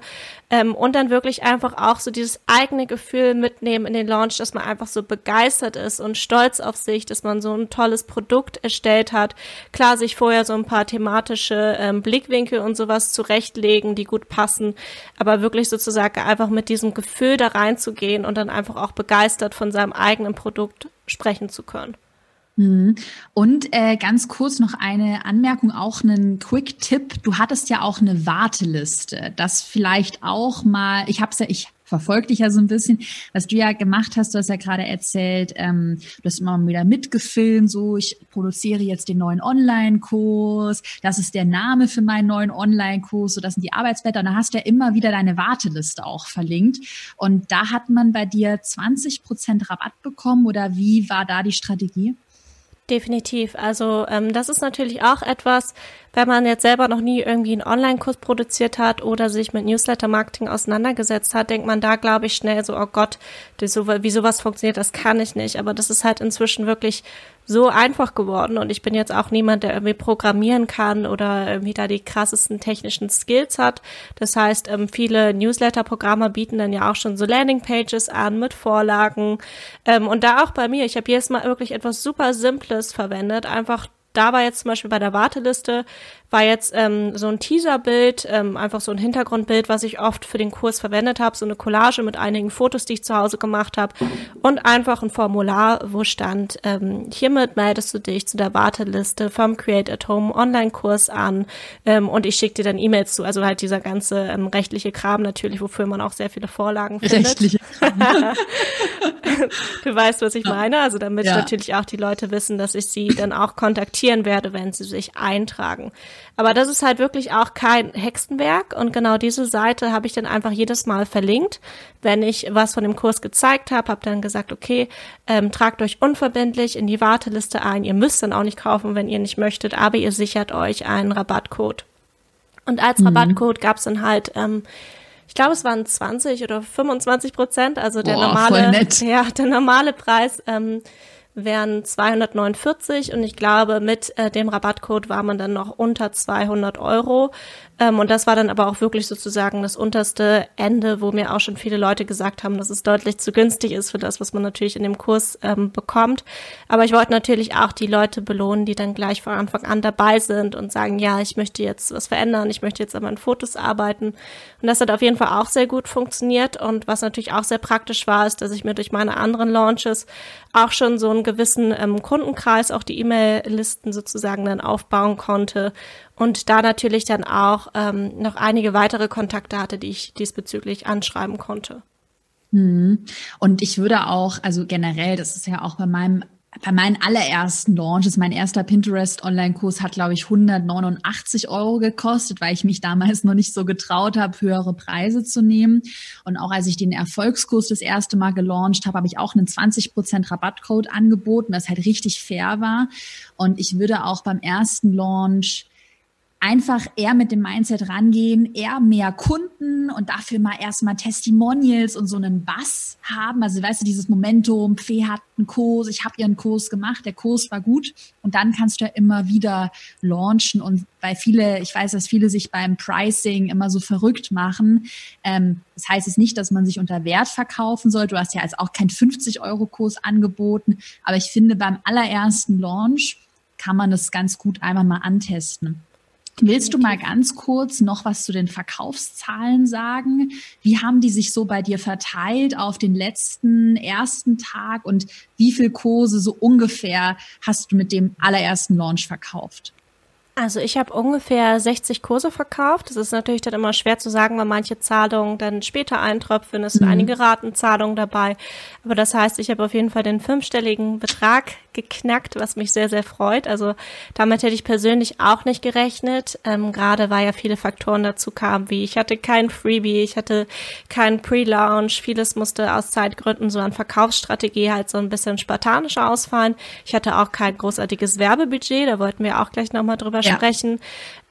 ähm, und dann wirklich einfach auch so dieses eigene Gefühl mitnehmen in den Launch, dass man einfach so begeistert ist und stolz auf sich, dass man so ein tolles Produkt erstellt hat. Klar, sich vorher so ein paar thematische ähm, Blickwinkel und sowas zurechtlegen, die gut passen, aber wirklich sozusagen einfach mit diesem Gefühl da reinzugehen und dann einfach auch begeistert von seinem eigenen Produkt sprechen zu können. Mhm. Und äh, ganz kurz noch eine Anmerkung, auch einen Quick-Tipp. Du hattest ja auch eine Warteliste. Das vielleicht auch mal, ich habe es ja, ich verfolge dich ja so ein bisschen, was du ja gemacht hast, du hast ja gerade erzählt, ähm, du hast immer wieder mitgefilmt, so ich produziere jetzt den neuen Online-Kurs, das ist der Name für meinen neuen Online-Kurs, so das sind die Arbeitsblätter und da hast du ja immer wieder deine Warteliste auch verlinkt und da hat man bei dir 20 Prozent Rabatt bekommen oder wie war da die Strategie? Definitiv. Also ähm, das ist natürlich auch etwas, wenn man jetzt selber noch nie irgendwie einen Online-Kurs produziert hat oder sich mit Newsletter-Marketing auseinandergesetzt hat, denkt man da, glaube ich, schnell so, oh Gott, so, wie sowas funktioniert, das kann ich nicht. Aber das ist halt inzwischen wirklich so einfach geworden und ich bin jetzt auch niemand, der irgendwie programmieren kann oder irgendwie da die krassesten technischen Skills hat. Das heißt, ähm, viele Newsletter-Programme bieten dann ja auch schon so Landing-Pages an mit Vorlagen ähm, und da auch bei mir. Ich habe jedes Mal wirklich etwas super Simples verwendet, einfach da war jetzt zum Beispiel bei der Warteliste, war jetzt ähm, so ein Teaserbild, ähm, einfach so ein Hintergrundbild, was ich oft für den Kurs verwendet habe, so eine Collage mit einigen Fotos, die ich zu Hause gemacht habe und einfach ein Formular, wo stand, ähm, hiermit meldest du dich zu der Warteliste vom Create at Home Online-Kurs an ähm, und ich schicke dir dann E-Mails zu, also halt dieser ganze ähm, rechtliche Kram natürlich, wofür man auch sehr viele Vorlagen findet. Rechtliche Kram. du weißt, was ich meine, also damit ja. natürlich auch die Leute wissen, dass ich sie dann auch kontaktieren werde, wenn sie sich eintragen. Aber das ist halt wirklich auch kein Hexenwerk und genau diese Seite habe ich dann einfach jedes Mal verlinkt, wenn ich was von dem Kurs gezeigt habe, habe dann gesagt, okay, ähm, tragt euch unverbindlich in die Warteliste ein. Ihr müsst dann auch nicht kaufen, wenn ihr nicht möchtet, aber ihr sichert euch einen Rabattcode. Und als mhm. Rabattcode gab es dann halt ähm, ich glaube, es waren 20 oder 25 Prozent, also der Boah, normale, ja, der normale Preis ähm, wären 249 und ich glaube, mit äh, dem Rabattcode war man dann noch unter 200 Euro. Ähm, und das war dann aber auch wirklich sozusagen das unterste Ende, wo mir auch schon viele Leute gesagt haben, dass es deutlich zu günstig ist für das, was man natürlich in dem Kurs ähm, bekommt. Aber ich wollte natürlich auch die Leute belohnen, die dann gleich von Anfang an dabei sind und sagen, ja, ich möchte jetzt was verändern, ich möchte jetzt an meinen Fotos arbeiten. Und das hat auf jeden Fall auch sehr gut funktioniert. Und was natürlich auch sehr praktisch war, ist, dass ich mir durch meine anderen Launches auch schon so einen gewissen ähm, Kundenkreis, auch die E-Mail-Listen sozusagen dann aufbauen konnte und da natürlich dann auch ähm, noch einige weitere Kontakte hatte, die ich diesbezüglich anschreiben konnte. Hm. Und ich würde auch, also generell, das ist ja auch bei meinem bei meinen allerersten Launches, mein erster Pinterest-Online-Kurs hat, glaube ich, 189 Euro gekostet, weil ich mich damals noch nicht so getraut habe, höhere Preise zu nehmen. Und auch als ich den Erfolgskurs das erste Mal gelauncht habe, habe ich auch einen 20% Rabattcode angeboten, was halt richtig fair war. Und ich würde auch beim ersten Launch einfach eher mit dem Mindset rangehen, eher mehr Kunden und dafür mal erstmal Testimonials und so einen Bass haben. Also weißt du, dieses Momentum, Fee hat einen Kurs, ich habe ihren Kurs gemacht, der Kurs war gut und dann kannst du ja immer wieder launchen und weil viele, ich weiß, dass viele sich beim Pricing immer so verrückt machen. Ähm, das heißt jetzt nicht, dass man sich unter Wert verkaufen soll. Du hast ja jetzt auch keinen 50-Euro-Kurs angeboten, aber ich finde beim allerersten Launch kann man das ganz gut einmal mal antesten. Willst du mal ganz kurz noch was zu den Verkaufszahlen sagen? Wie haben die sich so bei dir verteilt auf den letzten ersten Tag und wie viel Kurse so ungefähr hast du mit dem allerersten Launch verkauft? Also ich habe ungefähr 60 Kurse verkauft. Das ist natürlich dann immer schwer zu sagen, weil manche Zahlungen dann später eintröpfeln. Es sind mhm. einige Ratenzahlungen dabei. Aber das heißt, ich habe auf jeden Fall den fünfstelligen Betrag geknackt, was mich sehr, sehr freut. Also damit hätte ich persönlich auch nicht gerechnet. Ähm, Gerade weil ja viele Faktoren dazu kamen, wie ich hatte kein Freebie, ich hatte keinen Pre-Launch. Vieles musste aus Zeitgründen so an Verkaufsstrategie halt so ein bisschen spartanischer ausfallen. Ich hatte auch kein großartiges Werbebudget. Da wollten wir auch gleich nochmal drüber ja. sprechen.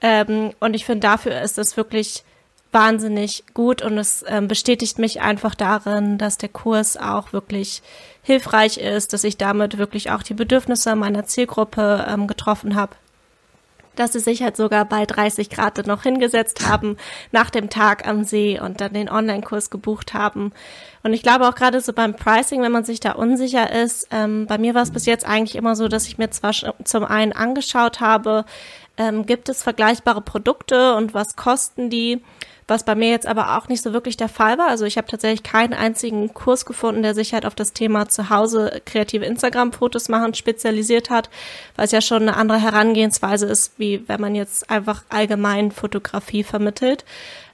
Ähm, und ich finde, dafür ist es wirklich wahnsinnig gut und es ähm, bestätigt mich einfach darin, dass der Kurs auch wirklich hilfreich ist, dass ich damit wirklich auch die Bedürfnisse meiner Zielgruppe ähm, getroffen habe. Dass sie sich halt sogar bei 30 Grad noch hingesetzt haben nach dem Tag am See und dann den Online-Kurs gebucht haben. Und ich glaube auch gerade so beim Pricing, wenn man sich da unsicher ist, ähm, bei mir war es bis jetzt eigentlich immer so, dass ich mir zwar zum einen angeschaut habe, ähm, gibt es vergleichbare Produkte und was kosten die? Was bei mir jetzt aber auch nicht so wirklich der Fall war. Also ich habe tatsächlich keinen einzigen Kurs gefunden, der sich halt auf das Thema zu Hause kreative Instagram-Fotos machen spezialisiert hat, weil es ja schon eine andere Herangehensweise ist, wie wenn man jetzt einfach allgemein Fotografie vermittelt.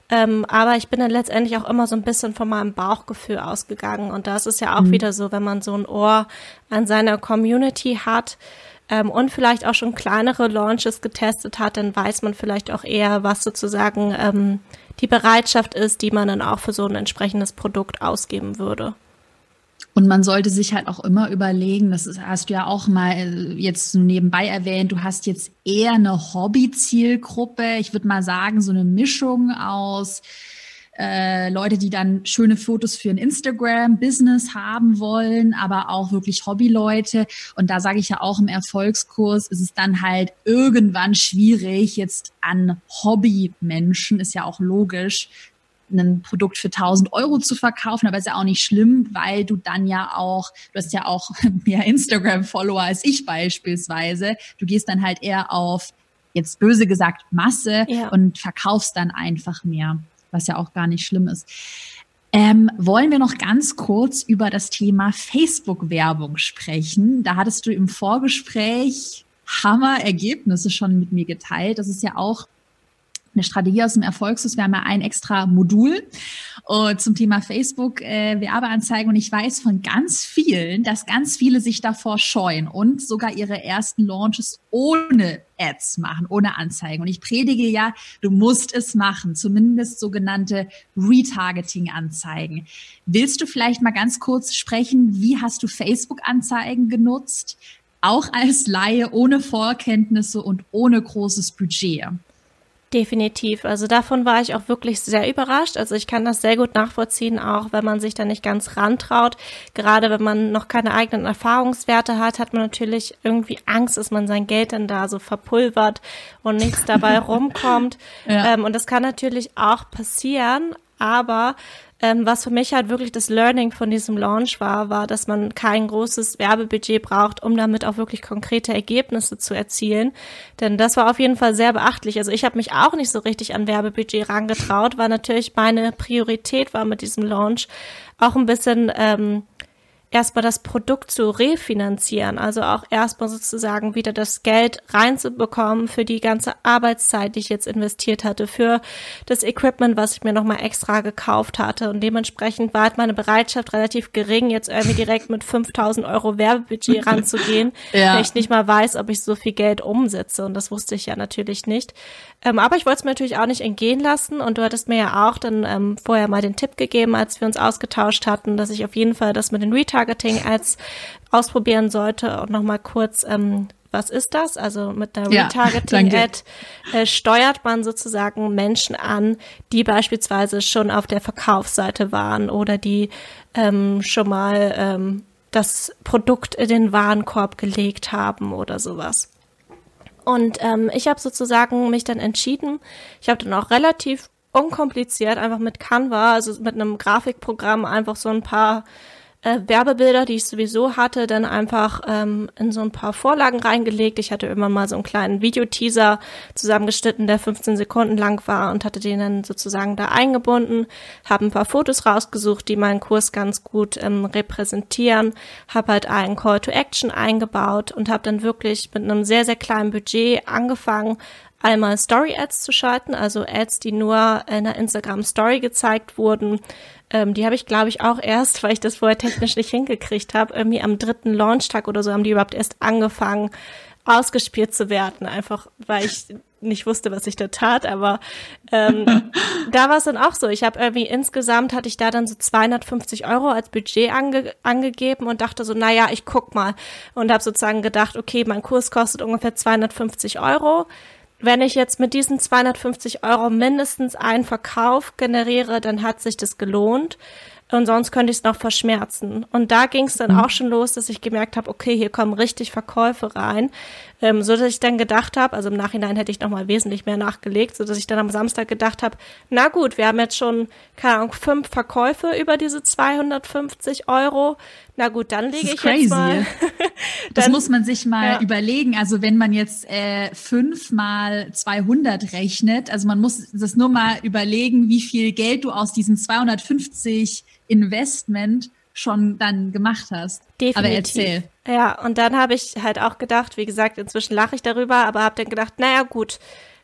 Ähm, aber ich bin dann letztendlich auch immer so ein bisschen von meinem Bauchgefühl ausgegangen. Und das ist ja auch mhm. wieder so, wenn man so ein Ohr an seiner Community hat, ähm, und vielleicht auch schon kleinere Launches getestet hat, dann weiß man vielleicht auch eher, was sozusagen ähm, die Bereitschaft ist, die man dann auch für so ein entsprechendes Produkt ausgeben würde. Und man sollte sich halt auch immer überlegen, das hast du ja auch mal äh, jetzt nebenbei erwähnt, du hast jetzt eher eine Hobby-Zielgruppe. Ich würde mal sagen, so eine Mischung aus äh, Leute, die dann schöne Fotos für ein Instagram-Business haben wollen, aber auch wirklich Hobbyleute. Und da sage ich ja auch im Erfolgskurs, ist es dann halt irgendwann schwierig, jetzt an Hobbymenschen, ist ja auch logisch, ein Produkt für 1000 Euro zu verkaufen, aber ist ja auch nicht schlimm, weil du dann ja auch, du hast ja auch mehr Instagram-Follower als ich beispielsweise. Du gehst dann halt eher auf, jetzt böse gesagt, Masse ja. und verkaufst dann einfach mehr was ja auch gar nicht schlimm ist. Ähm, wollen wir noch ganz kurz über das Thema Facebook-Werbung sprechen? Da hattest du im Vorgespräch Hammer-Ergebnisse schon mit mir geteilt. Das ist ja auch eine Strategie aus dem Erfolgshaus. Wir haben ja ein extra Modul uh, zum Thema Facebook äh, Werbeanzeigen und ich weiß von ganz vielen, dass ganz viele sich davor scheuen und sogar ihre ersten Launches ohne Ads machen, ohne Anzeigen. Und ich predige ja, du musst es machen, zumindest sogenannte Retargeting-Anzeigen. Willst du vielleicht mal ganz kurz sprechen, wie hast du Facebook-Anzeigen genutzt? Auch als Laie, ohne Vorkenntnisse und ohne großes Budget. Definitiv. Also davon war ich auch wirklich sehr überrascht. Also ich kann das sehr gut nachvollziehen, auch wenn man sich da nicht ganz rantraut. Gerade wenn man noch keine eigenen Erfahrungswerte hat, hat man natürlich irgendwie Angst, dass man sein Geld dann da so verpulvert und nichts dabei rumkommt. Ja. Ähm, und das kann natürlich auch passieren, aber ähm, was für mich halt wirklich das Learning von diesem Launch war, war, dass man kein großes Werbebudget braucht, um damit auch wirklich konkrete Ergebnisse zu erzielen. Denn das war auf jeden Fall sehr beachtlich. Also ich habe mich auch nicht so richtig an Werbebudget rangetraut, weil natürlich meine Priorität war mit diesem Launch auch ein bisschen ähm, erstmal das Produkt zu refinanzieren, also auch erstmal sozusagen wieder das Geld reinzubekommen für die ganze Arbeitszeit, die ich jetzt investiert hatte, für das Equipment, was ich mir nochmal extra gekauft hatte. Und dementsprechend war halt meine Bereitschaft relativ gering, jetzt irgendwie direkt mit 5000 Euro Werbebudget ranzugehen, ja. wenn ich nicht mal weiß, ob ich so viel Geld umsetze. Und das wusste ich ja natürlich nicht. Ähm, aber ich wollte es mir natürlich auch nicht entgehen lassen. Und du hattest mir ja auch dann ähm, vorher mal den Tipp gegeben, als wir uns ausgetauscht hatten, dass ich auf jeden Fall das mit den Retargeting-Ads ausprobieren sollte. Und nochmal kurz, ähm, was ist das? Also mit der Retargeting-Ad äh, steuert man sozusagen Menschen an, die beispielsweise schon auf der Verkaufsseite waren oder die ähm, schon mal ähm, das Produkt in den Warenkorb gelegt haben oder sowas. Und ähm, ich habe sozusagen mich dann entschieden, ich habe dann auch relativ unkompliziert einfach mit Canva, also mit einem Grafikprogramm einfach so ein paar äh, Werbebilder, die ich sowieso hatte, dann einfach ähm, in so ein paar Vorlagen reingelegt. Ich hatte immer mal so einen kleinen Videoteaser zusammengeschnitten, der 15 Sekunden lang war und hatte den dann sozusagen da eingebunden, habe ein paar Fotos rausgesucht, die meinen Kurs ganz gut ähm, repräsentieren, habe halt einen Call to Action eingebaut und habe dann wirklich mit einem sehr, sehr kleinen Budget angefangen, einmal Story Ads zu schalten, also Ads, die nur in der Instagram Story gezeigt wurden, ähm, die habe ich, glaube ich, auch erst, weil ich das vorher technisch nicht hingekriegt habe, irgendwie am dritten Launchtag oder so haben die überhaupt erst angefangen, ausgespielt zu werden, einfach weil ich nicht wusste, was ich da tat, aber ähm, da war es dann auch so. Ich habe irgendwie insgesamt hatte ich da dann so 250 Euro als Budget ange angegeben und dachte so, naja, ich guck mal. Und habe sozusagen gedacht, okay, mein Kurs kostet ungefähr 250 Euro wenn ich jetzt mit diesen 250 Euro mindestens einen Verkauf generiere, dann hat sich das gelohnt. Und sonst könnte ich es noch verschmerzen. Und da ging es dann mhm. auch schon los, dass ich gemerkt habe, okay, hier kommen richtig Verkäufe rein. Ähm, so dass ich dann gedacht habe, also im Nachhinein hätte ich noch mal wesentlich mehr nachgelegt, so dass ich dann am Samstag gedacht habe, na gut, wir haben jetzt schon, keine Ahnung, fünf Verkäufe über diese 250 Euro. Na gut, dann lege ich crazy. jetzt mal. das muss man sich mal ja. überlegen. Also wenn man jetzt äh, fünf mal 200 rechnet, also man muss das nur mal überlegen, wie viel Geld du aus diesen 250 Investment schon dann gemacht hast. Definitiv. Aber erzähl. Ja, und dann habe ich halt auch gedacht, wie gesagt, inzwischen lache ich darüber, aber habe dann gedacht, naja gut,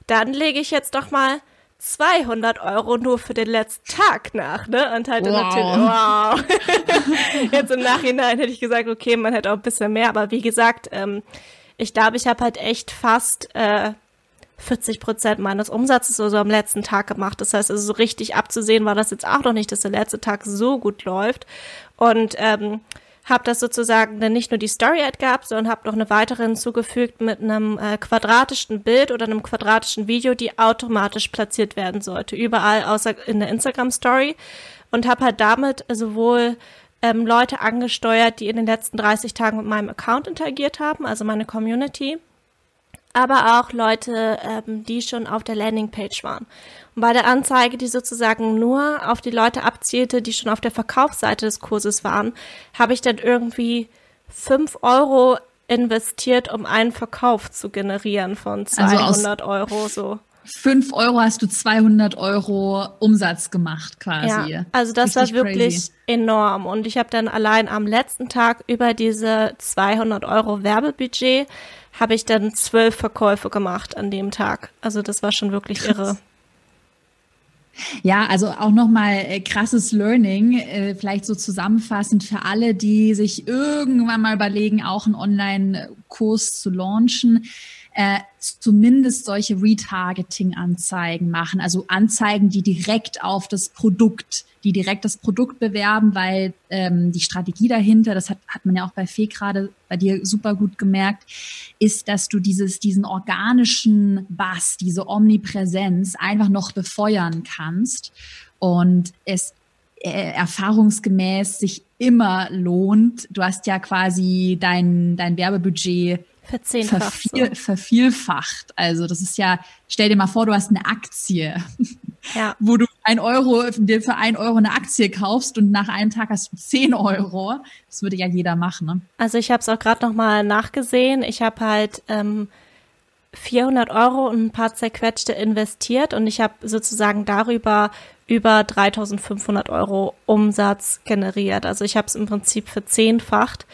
dann lege ich jetzt doch mal 200 Euro nur für den letzten Tag nach, ne? Und halt wow. natürlich, wow. Jetzt im Nachhinein hätte ich gesagt, okay, man hätte auch ein bisschen mehr, aber wie gesagt, ähm, ich glaube, ich habe halt echt fast äh, 40 Prozent meines Umsatzes so, so am letzten Tag gemacht. Das heißt, also so richtig abzusehen war das jetzt auch noch nicht, dass der letzte Tag so gut läuft. Und ähm, habe das sozusagen dann nicht nur die Story-Ad gehabt, sondern habe noch eine weitere hinzugefügt mit einem äh, quadratischen Bild oder einem quadratischen Video, die automatisch platziert werden sollte, überall außer in der Instagram-Story. Und habe halt damit sowohl ähm, Leute angesteuert, die in den letzten 30 Tagen mit meinem Account interagiert haben, also meine Community, aber auch Leute, ähm, die schon auf der Landingpage waren. Und bei der Anzeige, die sozusagen nur auf die Leute abzielte, die schon auf der Verkaufsseite des Kurses waren, habe ich dann irgendwie fünf Euro investiert, um einen Verkauf zu generieren von 200 also Euro so. 5 Euro hast du 200 Euro Umsatz gemacht quasi. Ja, also das Richtig war wirklich crazy. enorm. Und ich habe dann allein am letzten Tag über diese 200 Euro Werbebudget habe ich dann zwölf Verkäufe gemacht an dem Tag. Also das war schon wirklich irre. Ja, also auch nochmal äh, krasses Learning, äh, vielleicht so zusammenfassend für alle, die sich irgendwann mal überlegen, auch einen Online-Kurs zu launchen äh, zumindest solche Retargeting-Anzeigen machen, also Anzeigen, die direkt auf das Produkt, die direkt das Produkt bewerben, weil ähm, die Strategie dahinter, das hat, hat man ja auch bei Fee gerade bei dir super gut gemerkt, ist, dass du dieses, diesen organischen Bass, diese Omnipräsenz einfach noch befeuern kannst und es äh, erfahrungsgemäß sich immer lohnt. Du hast ja quasi dein, dein Werbebudget Verzehnfacht. Verviel, so. Vervielfacht. Also das ist ja, stell dir mal vor, du hast eine Aktie, ja. wo du ein Euro, dir für ein Euro eine Aktie kaufst und nach einem Tag hast du zehn Euro. Das würde ja jeder machen. Ne? Also ich habe es auch gerade noch mal nachgesehen. Ich habe halt ähm, 400 Euro und ein paar zerquetschte investiert und ich habe sozusagen darüber über 3500 Euro Umsatz generiert. Also ich habe es im Prinzip verzehnfacht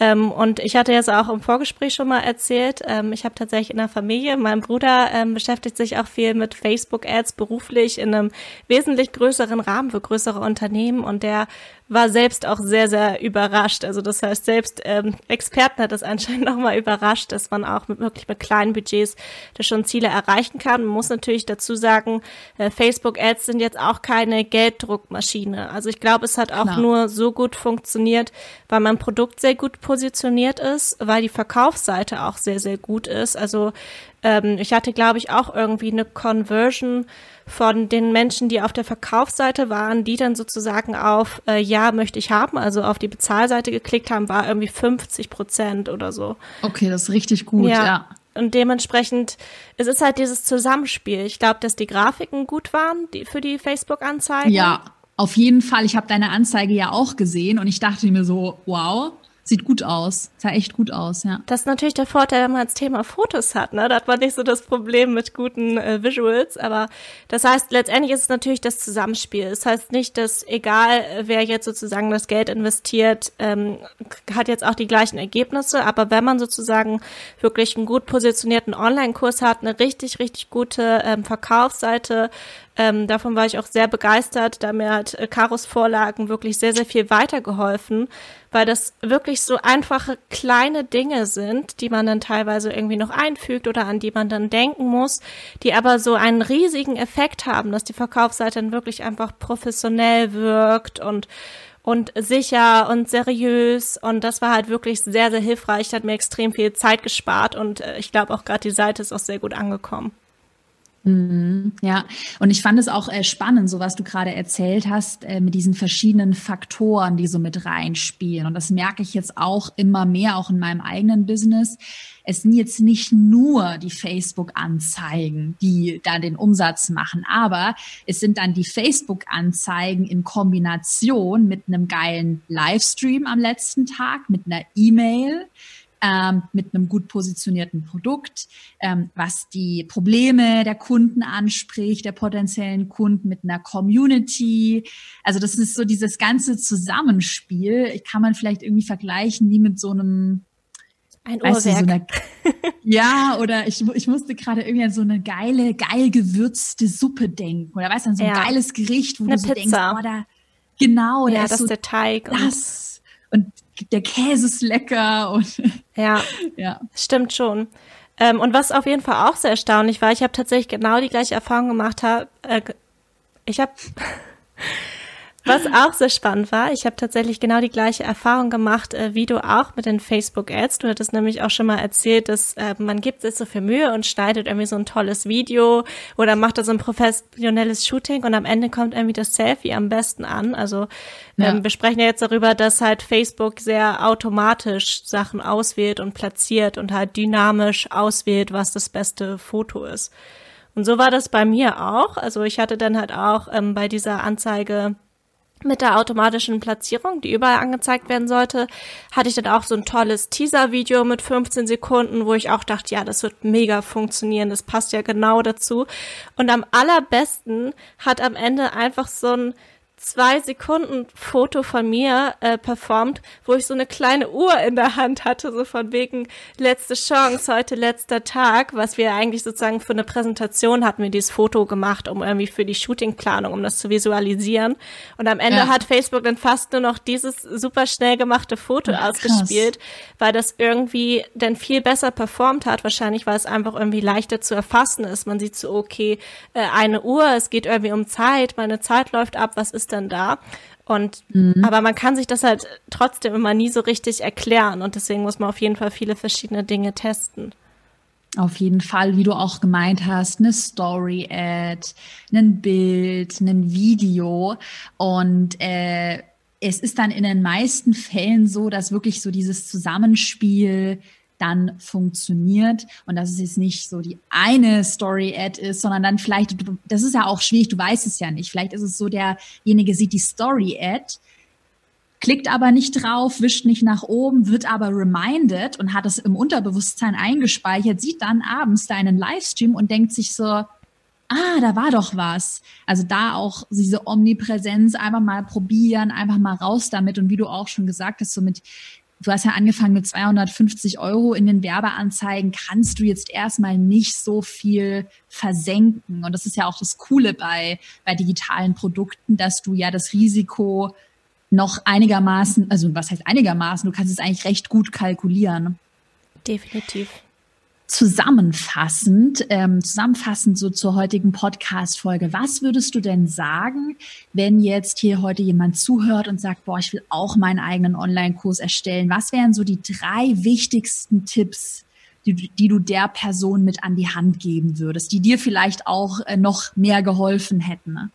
ähm, und ich hatte jetzt auch im Vorgespräch schon mal erzählt, ähm, ich habe tatsächlich in der Familie, mein Bruder ähm, beschäftigt sich auch viel mit Facebook-Ads beruflich in einem wesentlich größeren Rahmen für größere Unternehmen und der war selbst auch sehr, sehr überrascht. Also das heißt, selbst ähm, Experten hat das anscheinend nochmal überrascht, dass man auch mit wirklich mit kleinen Budgets da schon Ziele erreichen kann. Man muss natürlich dazu sagen, äh, Facebook-Ads sind jetzt auch keine Gelddruckmaschine. Also ich glaube, es hat auch Klar. nur so gut funktioniert, weil mein Produkt sehr gut positioniert ist, weil die Verkaufsseite auch sehr, sehr gut ist. Also ähm, ich hatte, glaube ich, auch irgendwie eine Conversion von den Menschen, die auf der Verkaufsseite waren, die dann sozusagen auf äh, Ja möchte ich haben, also auf die Bezahlseite geklickt haben, war irgendwie 50 Prozent oder so. Okay, das ist richtig gut, ja. ja. Und dementsprechend, es ist halt dieses Zusammenspiel. Ich glaube, dass die Grafiken gut waren die, für die Facebook-Anzeigen. Ja, auf jeden Fall. Ich habe deine Anzeige ja auch gesehen und ich dachte mir so, wow, Sieht gut aus. Sah echt gut aus, ja. Das ist natürlich der Vorteil, wenn man das Thema Fotos hat, ne? Da hat man nicht so das Problem mit guten äh, Visuals. Aber das heißt, letztendlich ist es natürlich das Zusammenspiel. Das heißt nicht, dass egal, wer jetzt sozusagen das Geld investiert, ähm, hat jetzt auch die gleichen Ergebnisse. Aber wenn man sozusagen wirklich einen gut positionierten Online-Kurs hat, eine richtig, richtig gute ähm, Verkaufsseite, ähm, davon war ich auch sehr begeistert. Da mir hat äh, Karos Vorlagen wirklich sehr, sehr viel weitergeholfen, weil das wirklich so einfache kleine Dinge sind, die man dann teilweise irgendwie noch einfügt oder an die man dann denken muss, die aber so einen riesigen Effekt haben, dass die Verkaufsseite dann wirklich einfach professionell wirkt und und sicher und seriös und das war halt wirklich sehr, sehr hilfreich, hat mir extrem viel Zeit gespart und äh, ich glaube auch gerade die Seite ist auch sehr gut angekommen. Mhm, ja, und ich fand es auch äh, spannend, so was du gerade erzählt hast, äh, mit diesen verschiedenen Faktoren, die so mit reinspielen. Und das merke ich jetzt auch immer mehr, auch in meinem eigenen Business. Es sind jetzt nicht nur die Facebook-Anzeigen, die da den Umsatz machen, aber es sind dann die Facebook-Anzeigen in Kombination mit einem geilen Livestream am letzten Tag, mit einer E-Mail, ähm, mit einem gut positionierten Produkt, ähm, was die Probleme der Kunden anspricht, der potenziellen Kunden mit einer Community. Also das ist so dieses ganze Zusammenspiel. Kann man vielleicht irgendwie vergleichen wie mit so einem ein weißt. Du, so eine, ja, oder ich, ich musste gerade irgendwie an so eine geile, geil gewürzte Suppe denken. Oder weißt du, an so ein ja. geiles Gericht, wo eine du so Pizza. denkst, oh, da, genau, ja, da ist das so der Teig. Das, und der Käse ist lecker und ja, ja, stimmt schon. Ähm, und was auf jeden Fall auch sehr erstaunlich war, ich habe tatsächlich genau die gleiche Erfahrung gemacht. Hab, äh, ich habe was auch sehr spannend war, ich habe tatsächlich genau die gleiche Erfahrung gemacht, äh, wie du auch mit den Facebook-Ads. Du hattest nämlich auch schon mal erzählt, dass äh, man gibt sich so viel Mühe und schneidet irgendwie so ein tolles Video oder macht da so ein professionelles Shooting und am Ende kommt irgendwie das Selfie am besten an. Also ja. ähm, wir sprechen ja jetzt darüber, dass halt Facebook sehr automatisch Sachen auswählt und platziert und halt dynamisch auswählt, was das beste Foto ist. Und so war das bei mir auch. Also ich hatte dann halt auch ähm, bei dieser Anzeige mit der automatischen Platzierung, die überall angezeigt werden sollte, hatte ich dann auch so ein tolles Teaser-Video mit 15 Sekunden, wo ich auch dachte, ja, das wird mega funktionieren, das passt ja genau dazu. Und am allerbesten hat am Ende einfach so ein zwei Sekunden Foto von mir äh, performt, wo ich so eine kleine Uhr in der Hand hatte, so von wegen letzte Chance, heute letzter Tag, was wir eigentlich sozusagen für eine Präsentation hatten wir dieses Foto gemacht, um irgendwie für die Shootingplanung, um das zu visualisieren. Und am Ende ja. hat Facebook dann fast nur noch dieses super schnell gemachte Foto ja, ausgespielt, weil das irgendwie dann viel besser performt hat. Wahrscheinlich, weil es einfach irgendwie leichter zu erfassen ist. Man sieht so, okay, äh, eine Uhr, es geht irgendwie um Zeit, meine Zeit läuft ab, was ist dann da? Und mhm. aber man kann sich das halt trotzdem immer nie so richtig erklären und deswegen muss man auf jeden Fall viele verschiedene Dinge testen. Auf jeden Fall, wie du auch gemeint hast, eine Story-Ad, ein Bild, ein Video und äh, es ist dann in den meisten Fällen so, dass wirklich so dieses Zusammenspiel dann funktioniert und dass es jetzt nicht so die eine Story-Ad ist, sondern dann vielleicht, das ist ja auch schwierig, du weißt es ja nicht. Vielleicht ist es so, derjenige sieht die Story-Ad, klickt aber nicht drauf, wischt nicht nach oben, wird aber reminded und hat es im Unterbewusstsein eingespeichert, sieht dann abends deinen Livestream und denkt sich so, ah, da war doch was. Also da auch diese Omnipräsenz einfach mal probieren, einfach mal raus damit. Und wie du auch schon gesagt hast, so mit, du hast ja angefangen mit 250 Euro in den Werbeanzeigen, kannst du jetzt erstmal nicht so viel versenken. Und das ist ja auch das Coole bei, bei digitalen Produkten, dass du ja das Risiko noch einigermaßen, also was heißt einigermaßen, du kannst es eigentlich recht gut kalkulieren. Definitiv. Zusammenfassend, ähm, zusammenfassend so zur heutigen Podcast-Folge, was würdest du denn sagen, wenn jetzt hier heute jemand zuhört und sagt, boah, ich will auch meinen eigenen Online-Kurs erstellen? Was wären so die drei wichtigsten Tipps, die, die du der Person mit an die Hand geben würdest, die dir vielleicht auch äh, noch mehr geholfen hätten? Ne?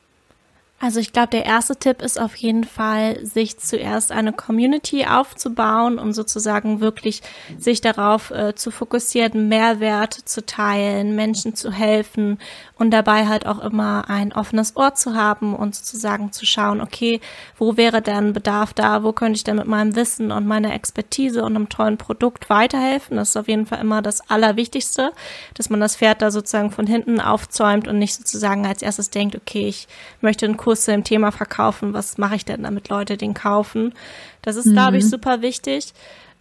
Also ich glaube, der erste Tipp ist auf jeden Fall, sich zuerst eine Community aufzubauen, um sozusagen wirklich sich darauf äh, zu fokussieren, Mehrwert zu teilen, Menschen zu helfen und dabei halt auch immer ein offenes Ohr zu haben und sozusagen zu schauen, okay, wo wäre denn Bedarf da, wo könnte ich denn mit meinem Wissen und meiner Expertise und einem tollen Produkt weiterhelfen. Das ist auf jeden Fall immer das Allerwichtigste, dass man das Pferd da sozusagen von hinten aufzäumt und nicht sozusagen als erstes denkt, okay, ich möchte einen Kurs zu dem Thema verkaufen, was mache ich denn, damit Leute den kaufen. Das ist, mhm. glaube ich, mhm. super wichtig.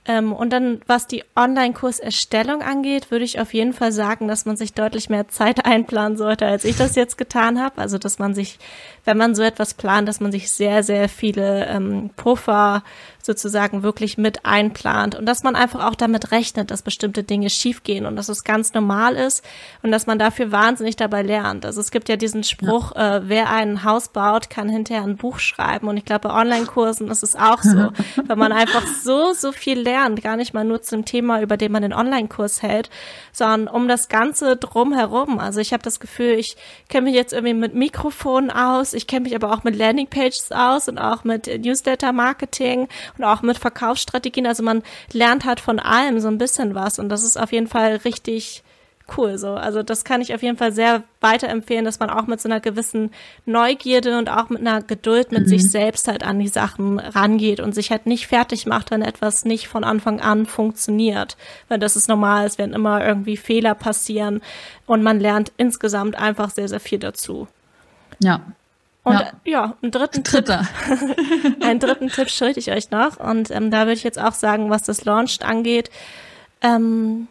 Ähm, und dann, was die Online-Kurserstellung angeht, würde ich auf jeden Fall sagen, dass man sich deutlich mehr Zeit einplanen sollte, als ich das jetzt getan habe. Also, dass man sich, wenn man so etwas plant, dass man sich sehr, sehr viele ähm, Puffer sozusagen wirklich mit einplant und dass man einfach auch damit rechnet, dass bestimmte Dinge schiefgehen und dass es ganz normal ist und dass man dafür wahnsinnig dabei lernt. Also es gibt ja diesen Spruch, ja. äh, wer ein Haus baut, kann hinterher ein Buch schreiben und ich glaube, bei Online-Kursen ist es auch so, weil man einfach so, so viel lernt gar nicht mal nur zum Thema, über den man den Online-Kurs hält, sondern um das Ganze drumherum. Also ich habe das Gefühl, ich kenne mich jetzt irgendwie mit Mikrofonen aus, ich kenne mich aber auch mit Landingpages aus und auch mit Newsletter-Marketing und auch mit Verkaufsstrategien. Also man lernt halt von allem so ein bisschen was und das ist auf jeden Fall richtig cool so. Also das kann ich auf jeden Fall sehr weiterempfehlen, dass man auch mit so einer gewissen Neugierde und auch mit einer Geduld mit mhm. sich selbst halt an die Sachen rangeht und sich halt nicht fertig macht, wenn etwas nicht von Anfang an funktioniert. Weil das ist normal, es werden immer irgendwie Fehler passieren und man lernt insgesamt einfach sehr, sehr viel dazu. Ja. Und ja, ja einen dritten Dritter. Tipp, einen dritten Tipp schulde ich euch noch. Und ähm, da würde ich jetzt auch sagen, was das Launch angeht. Ähm,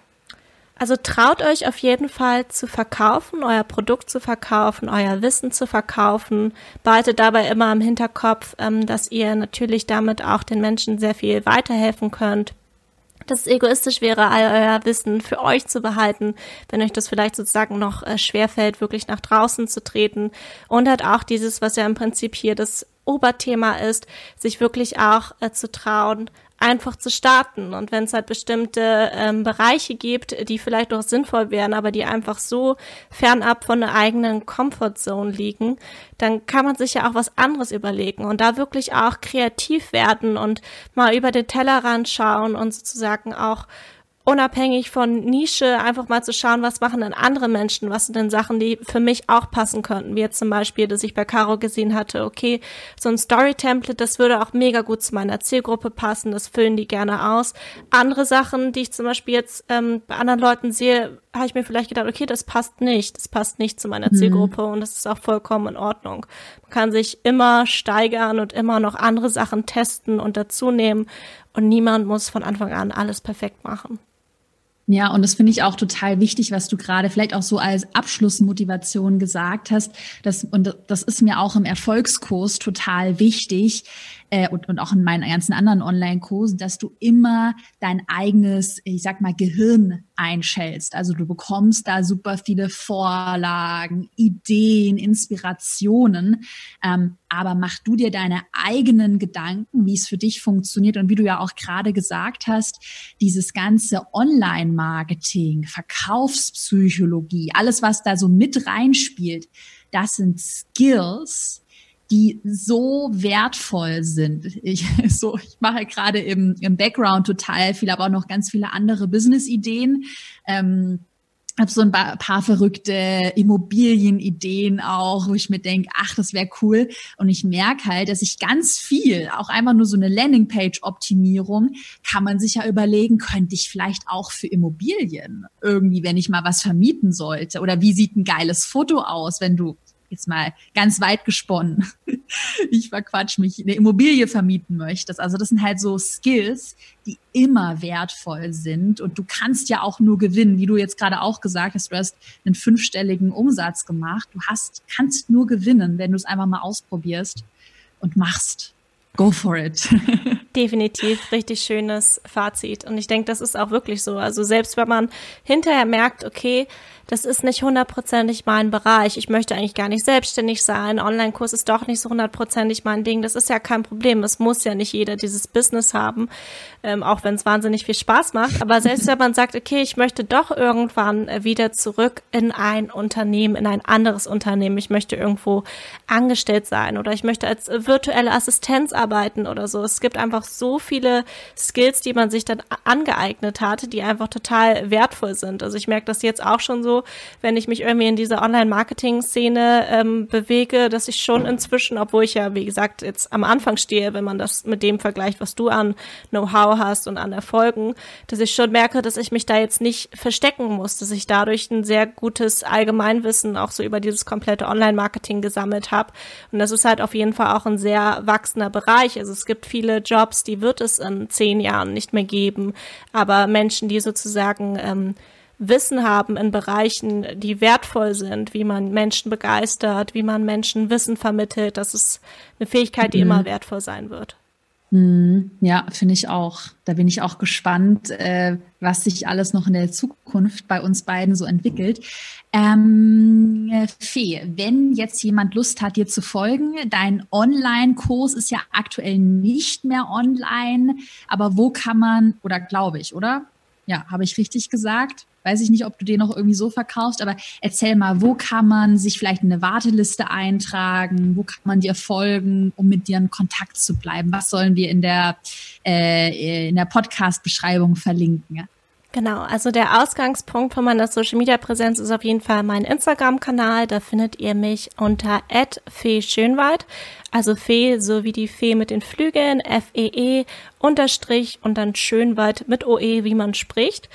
also traut euch auf jeden Fall zu verkaufen, euer Produkt zu verkaufen, euer Wissen zu verkaufen. Behaltet dabei immer im Hinterkopf, ähm, dass ihr natürlich damit auch den Menschen sehr viel weiterhelfen könnt. Dass es egoistisch wäre, all euer Wissen für euch zu behalten, wenn euch das vielleicht sozusagen noch äh, schwerfällt, wirklich nach draußen zu treten. Und hat auch dieses, was ja im Prinzip hier das Oberthema ist, sich wirklich auch äh, zu trauen, einfach zu starten. Und wenn es halt bestimmte ähm, Bereiche gibt, die vielleicht auch sinnvoll wären, aber die einfach so fernab von der eigenen Comfortzone liegen, dann kann man sich ja auch was anderes überlegen und da wirklich auch kreativ werden und mal über den Tellerrand schauen und sozusagen auch unabhängig von Nische einfach mal zu schauen, was machen denn andere Menschen, was sind denn Sachen, die für mich auch passen könnten, wie jetzt zum Beispiel, dass ich bei Caro gesehen hatte, okay, so ein Story-Template, das würde auch mega gut zu meiner Zielgruppe passen, das füllen die gerne aus. Andere Sachen, die ich zum Beispiel jetzt ähm, bei anderen Leuten sehe, habe ich mir vielleicht gedacht, okay, das passt nicht, das passt nicht zu meiner mhm. Zielgruppe und das ist auch vollkommen in Ordnung. Man kann sich immer steigern und immer noch andere Sachen testen und dazu nehmen und niemand muss von Anfang an alles perfekt machen. Ja, und das finde ich auch total wichtig, was du gerade vielleicht auch so als Abschlussmotivation gesagt hast. Das, und das ist mir auch im Erfolgskurs total wichtig, äh, und, und auch in meinen ganzen anderen Online-Kursen, dass du immer dein eigenes, ich sag mal, Gehirn einschältst. Also du bekommst da super viele Vorlagen, Ideen, Inspirationen. Ähm, aber mach du dir deine eigenen Gedanken, wie es für dich funktioniert und wie du ja auch gerade gesagt hast, dieses ganze Online-Marketing, Verkaufspsychologie, alles, was da so mit reinspielt, das sind Skills, die so wertvoll sind. Ich, so, ich mache gerade im, im Background total viel, aber auch noch ganz viele andere Business-Ideen. Ähm, habe so ein paar verrückte Immobilienideen auch, wo ich mir denke, ach, das wäre cool. Und ich merke halt, dass ich ganz viel, auch einfach nur so eine Landingpage-Optimierung, kann man sich ja überlegen, könnte ich vielleicht auch für Immobilien irgendwie, wenn ich mal was vermieten sollte? Oder wie sieht ein geiles Foto aus, wenn du jetzt mal ganz weit gesponnen, ich verquatsch mich, eine Immobilie vermieten möchtest. Also das sind halt so Skills, die immer wertvoll sind und du kannst ja auch nur gewinnen, wie du jetzt gerade auch gesagt hast, du hast einen fünfstelligen Umsatz gemacht. Du hast, kannst nur gewinnen, wenn du es einfach mal ausprobierst und machst. Go for it. Definitiv richtig schönes Fazit. Und ich denke, das ist auch wirklich so. Also selbst wenn man hinterher merkt, okay, das ist nicht hundertprozentig mein Bereich. Ich möchte eigentlich gar nicht selbstständig sein. Online-Kurs ist doch nicht so hundertprozentig mein Ding. Das ist ja kein Problem. Es muss ja nicht jeder dieses Business haben, ähm, auch wenn es wahnsinnig viel Spaß macht. Aber selbst wenn man sagt, okay, ich möchte doch irgendwann äh, wieder zurück in ein Unternehmen, in ein anderes Unternehmen. Ich möchte irgendwo angestellt sein oder ich möchte als virtuelle Assistenz arbeiten oder so. Es gibt einfach so viele Skills, die man sich dann angeeignet hat, die einfach total wertvoll sind. Also ich merke das jetzt auch schon so, wenn ich mich irgendwie in dieser Online-Marketing-Szene ähm, bewege, dass ich schon inzwischen, obwohl ich ja, wie gesagt, jetzt am Anfang stehe, wenn man das mit dem vergleicht, was du an Know-how hast und an Erfolgen, dass ich schon merke, dass ich mich da jetzt nicht verstecken muss, dass ich dadurch ein sehr gutes Allgemeinwissen auch so über dieses komplette Online-Marketing gesammelt habe. Und das ist halt auf jeden Fall auch ein sehr wachsender Bereich. Also es gibt viele Jobs, die wird es in zehn Jahren nicht mehr geben, aber Menschen, die sozusagen ähm, Wissen haben in Bereichen, die wertvoll sind, wie man Menschen begeistert, wie man Menschen Wissen vermittelt. Das ist eine Fähigkeit, die mhm. immer wertvoll sein wird. Mhm. Ja, finde ich auch. Da bin ich auch gespannt, äh, was sich alles noch in der Zukunft bei uns beiden so entwickelt. Ähm, Fee, wenn jetzt jemand Lust hat, dir zu folgen, dein Online-Kurs ist ja aktuell nicht mehr online, aber wo kann man, oder glaube ich, oder? Ja, habe ich richtig gesagt? Weiß ich nicht, ob du den noch irgendwie so verkaufst, aber erzähl mal, wo kann man sich vielleicht in eine Warteliste eintragen? Wo kann man dir folgen, um mit dir in Kontakt zu bleiben? Was sollen wir in der, äh, der Podcast-Beschreibung verlinken? Genau, also der Ausgangspunkt von meiner Social Media Präsenz ist auf jeden Fall mein Instagram-Kanal. Da findet ihr mich unter Schönwald. Also Fee, so wie die Fee mit den Flügeln, F-E-E, -E, Unterstrich und dann Schönwald mit OE, wie man spricht.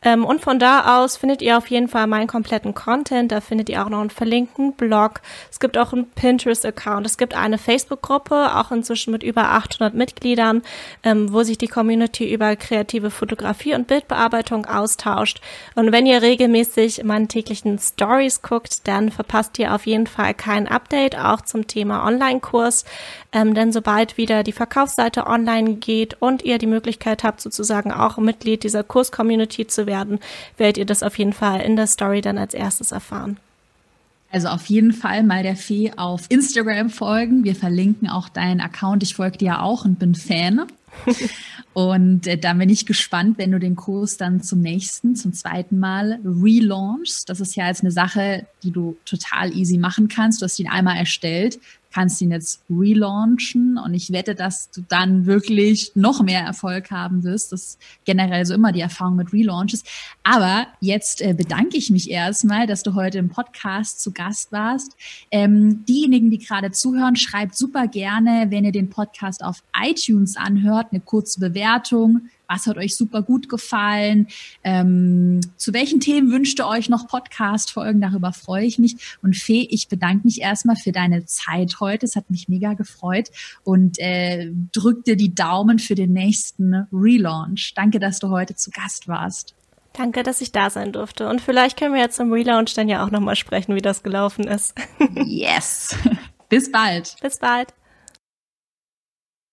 Ähm, und von da aus findet ihr auf jeden Fall meinen kompletten Content. Da findet ihr auch noch einen verlinkten Blog. Es gibt auch einen Pinterest-Account. Es gibt eine Facebook-Gruppe, auch inzwischen mit über 800 Mitgliedern, ähm, wo sich die Community über kreative Fotografie und Bildbearbeitung austauscht. Und wenn ihr regelmäßig meine täglichen Stories guckt, dann verpasst ihr auf jeden Fall kein Update, auch zum Thema Online-Kurs. Ähm, denn sobald wieder die Verkaufsseite online geht und ihr die Möglichkeit habt, sozusagen auch Mitglied dieser Kurs-Community zu werden, werdet ihr das auf jeden Fall in der Story dann als erstes erfahren. Also auf jeden Fall mal der Fee auf Instagram folgen. Wir verlinken auch deinen Account. Ich folge dir auch und bin Fan. Und äh, da bin ich gespannt, wenn du den Kurs dann zum nächsten, zum zweiten Mal relaunchst. Das ist ja jetzt eine Sache, die du total easy machen kannst. Du hast ihn einmal erstellt, kannst ihn jetzt relaunchen und ich wette, dass du dann wirklich noch mehr Erfolg haben wirst. Das ist generell so immer die Erfahrung mit Relaunches. Aber jetzt äh, bedanke ich mich erstmal, dass du heute im Podcast zu Gast warst. Ähm, diejenigen, die gerade zuhören, schreibt super gerne, wenn ihr den Podcast auf iTunes anhört, eine kurze Bewertung was hat euch super gut gefallen? Ähm, zu welchen Themen wünscht ihr euch noch Podcast-Folgen? Darüber freue ich mich. Und Fee, ich bedanke mich erstmal für deine Zeit heute. Es hat mich mega gefreut und äh, drück dir die Daumen für den nächsten Relaunch. Danke, dass du heute zu Gast warst. Danke, dass ich da sein durfte. Und vielleicht können wir jetzt zum Relaunch dann ja auch nochmal sprechen, wie das gelaufen ist. yes. Bis bald. Bis bald.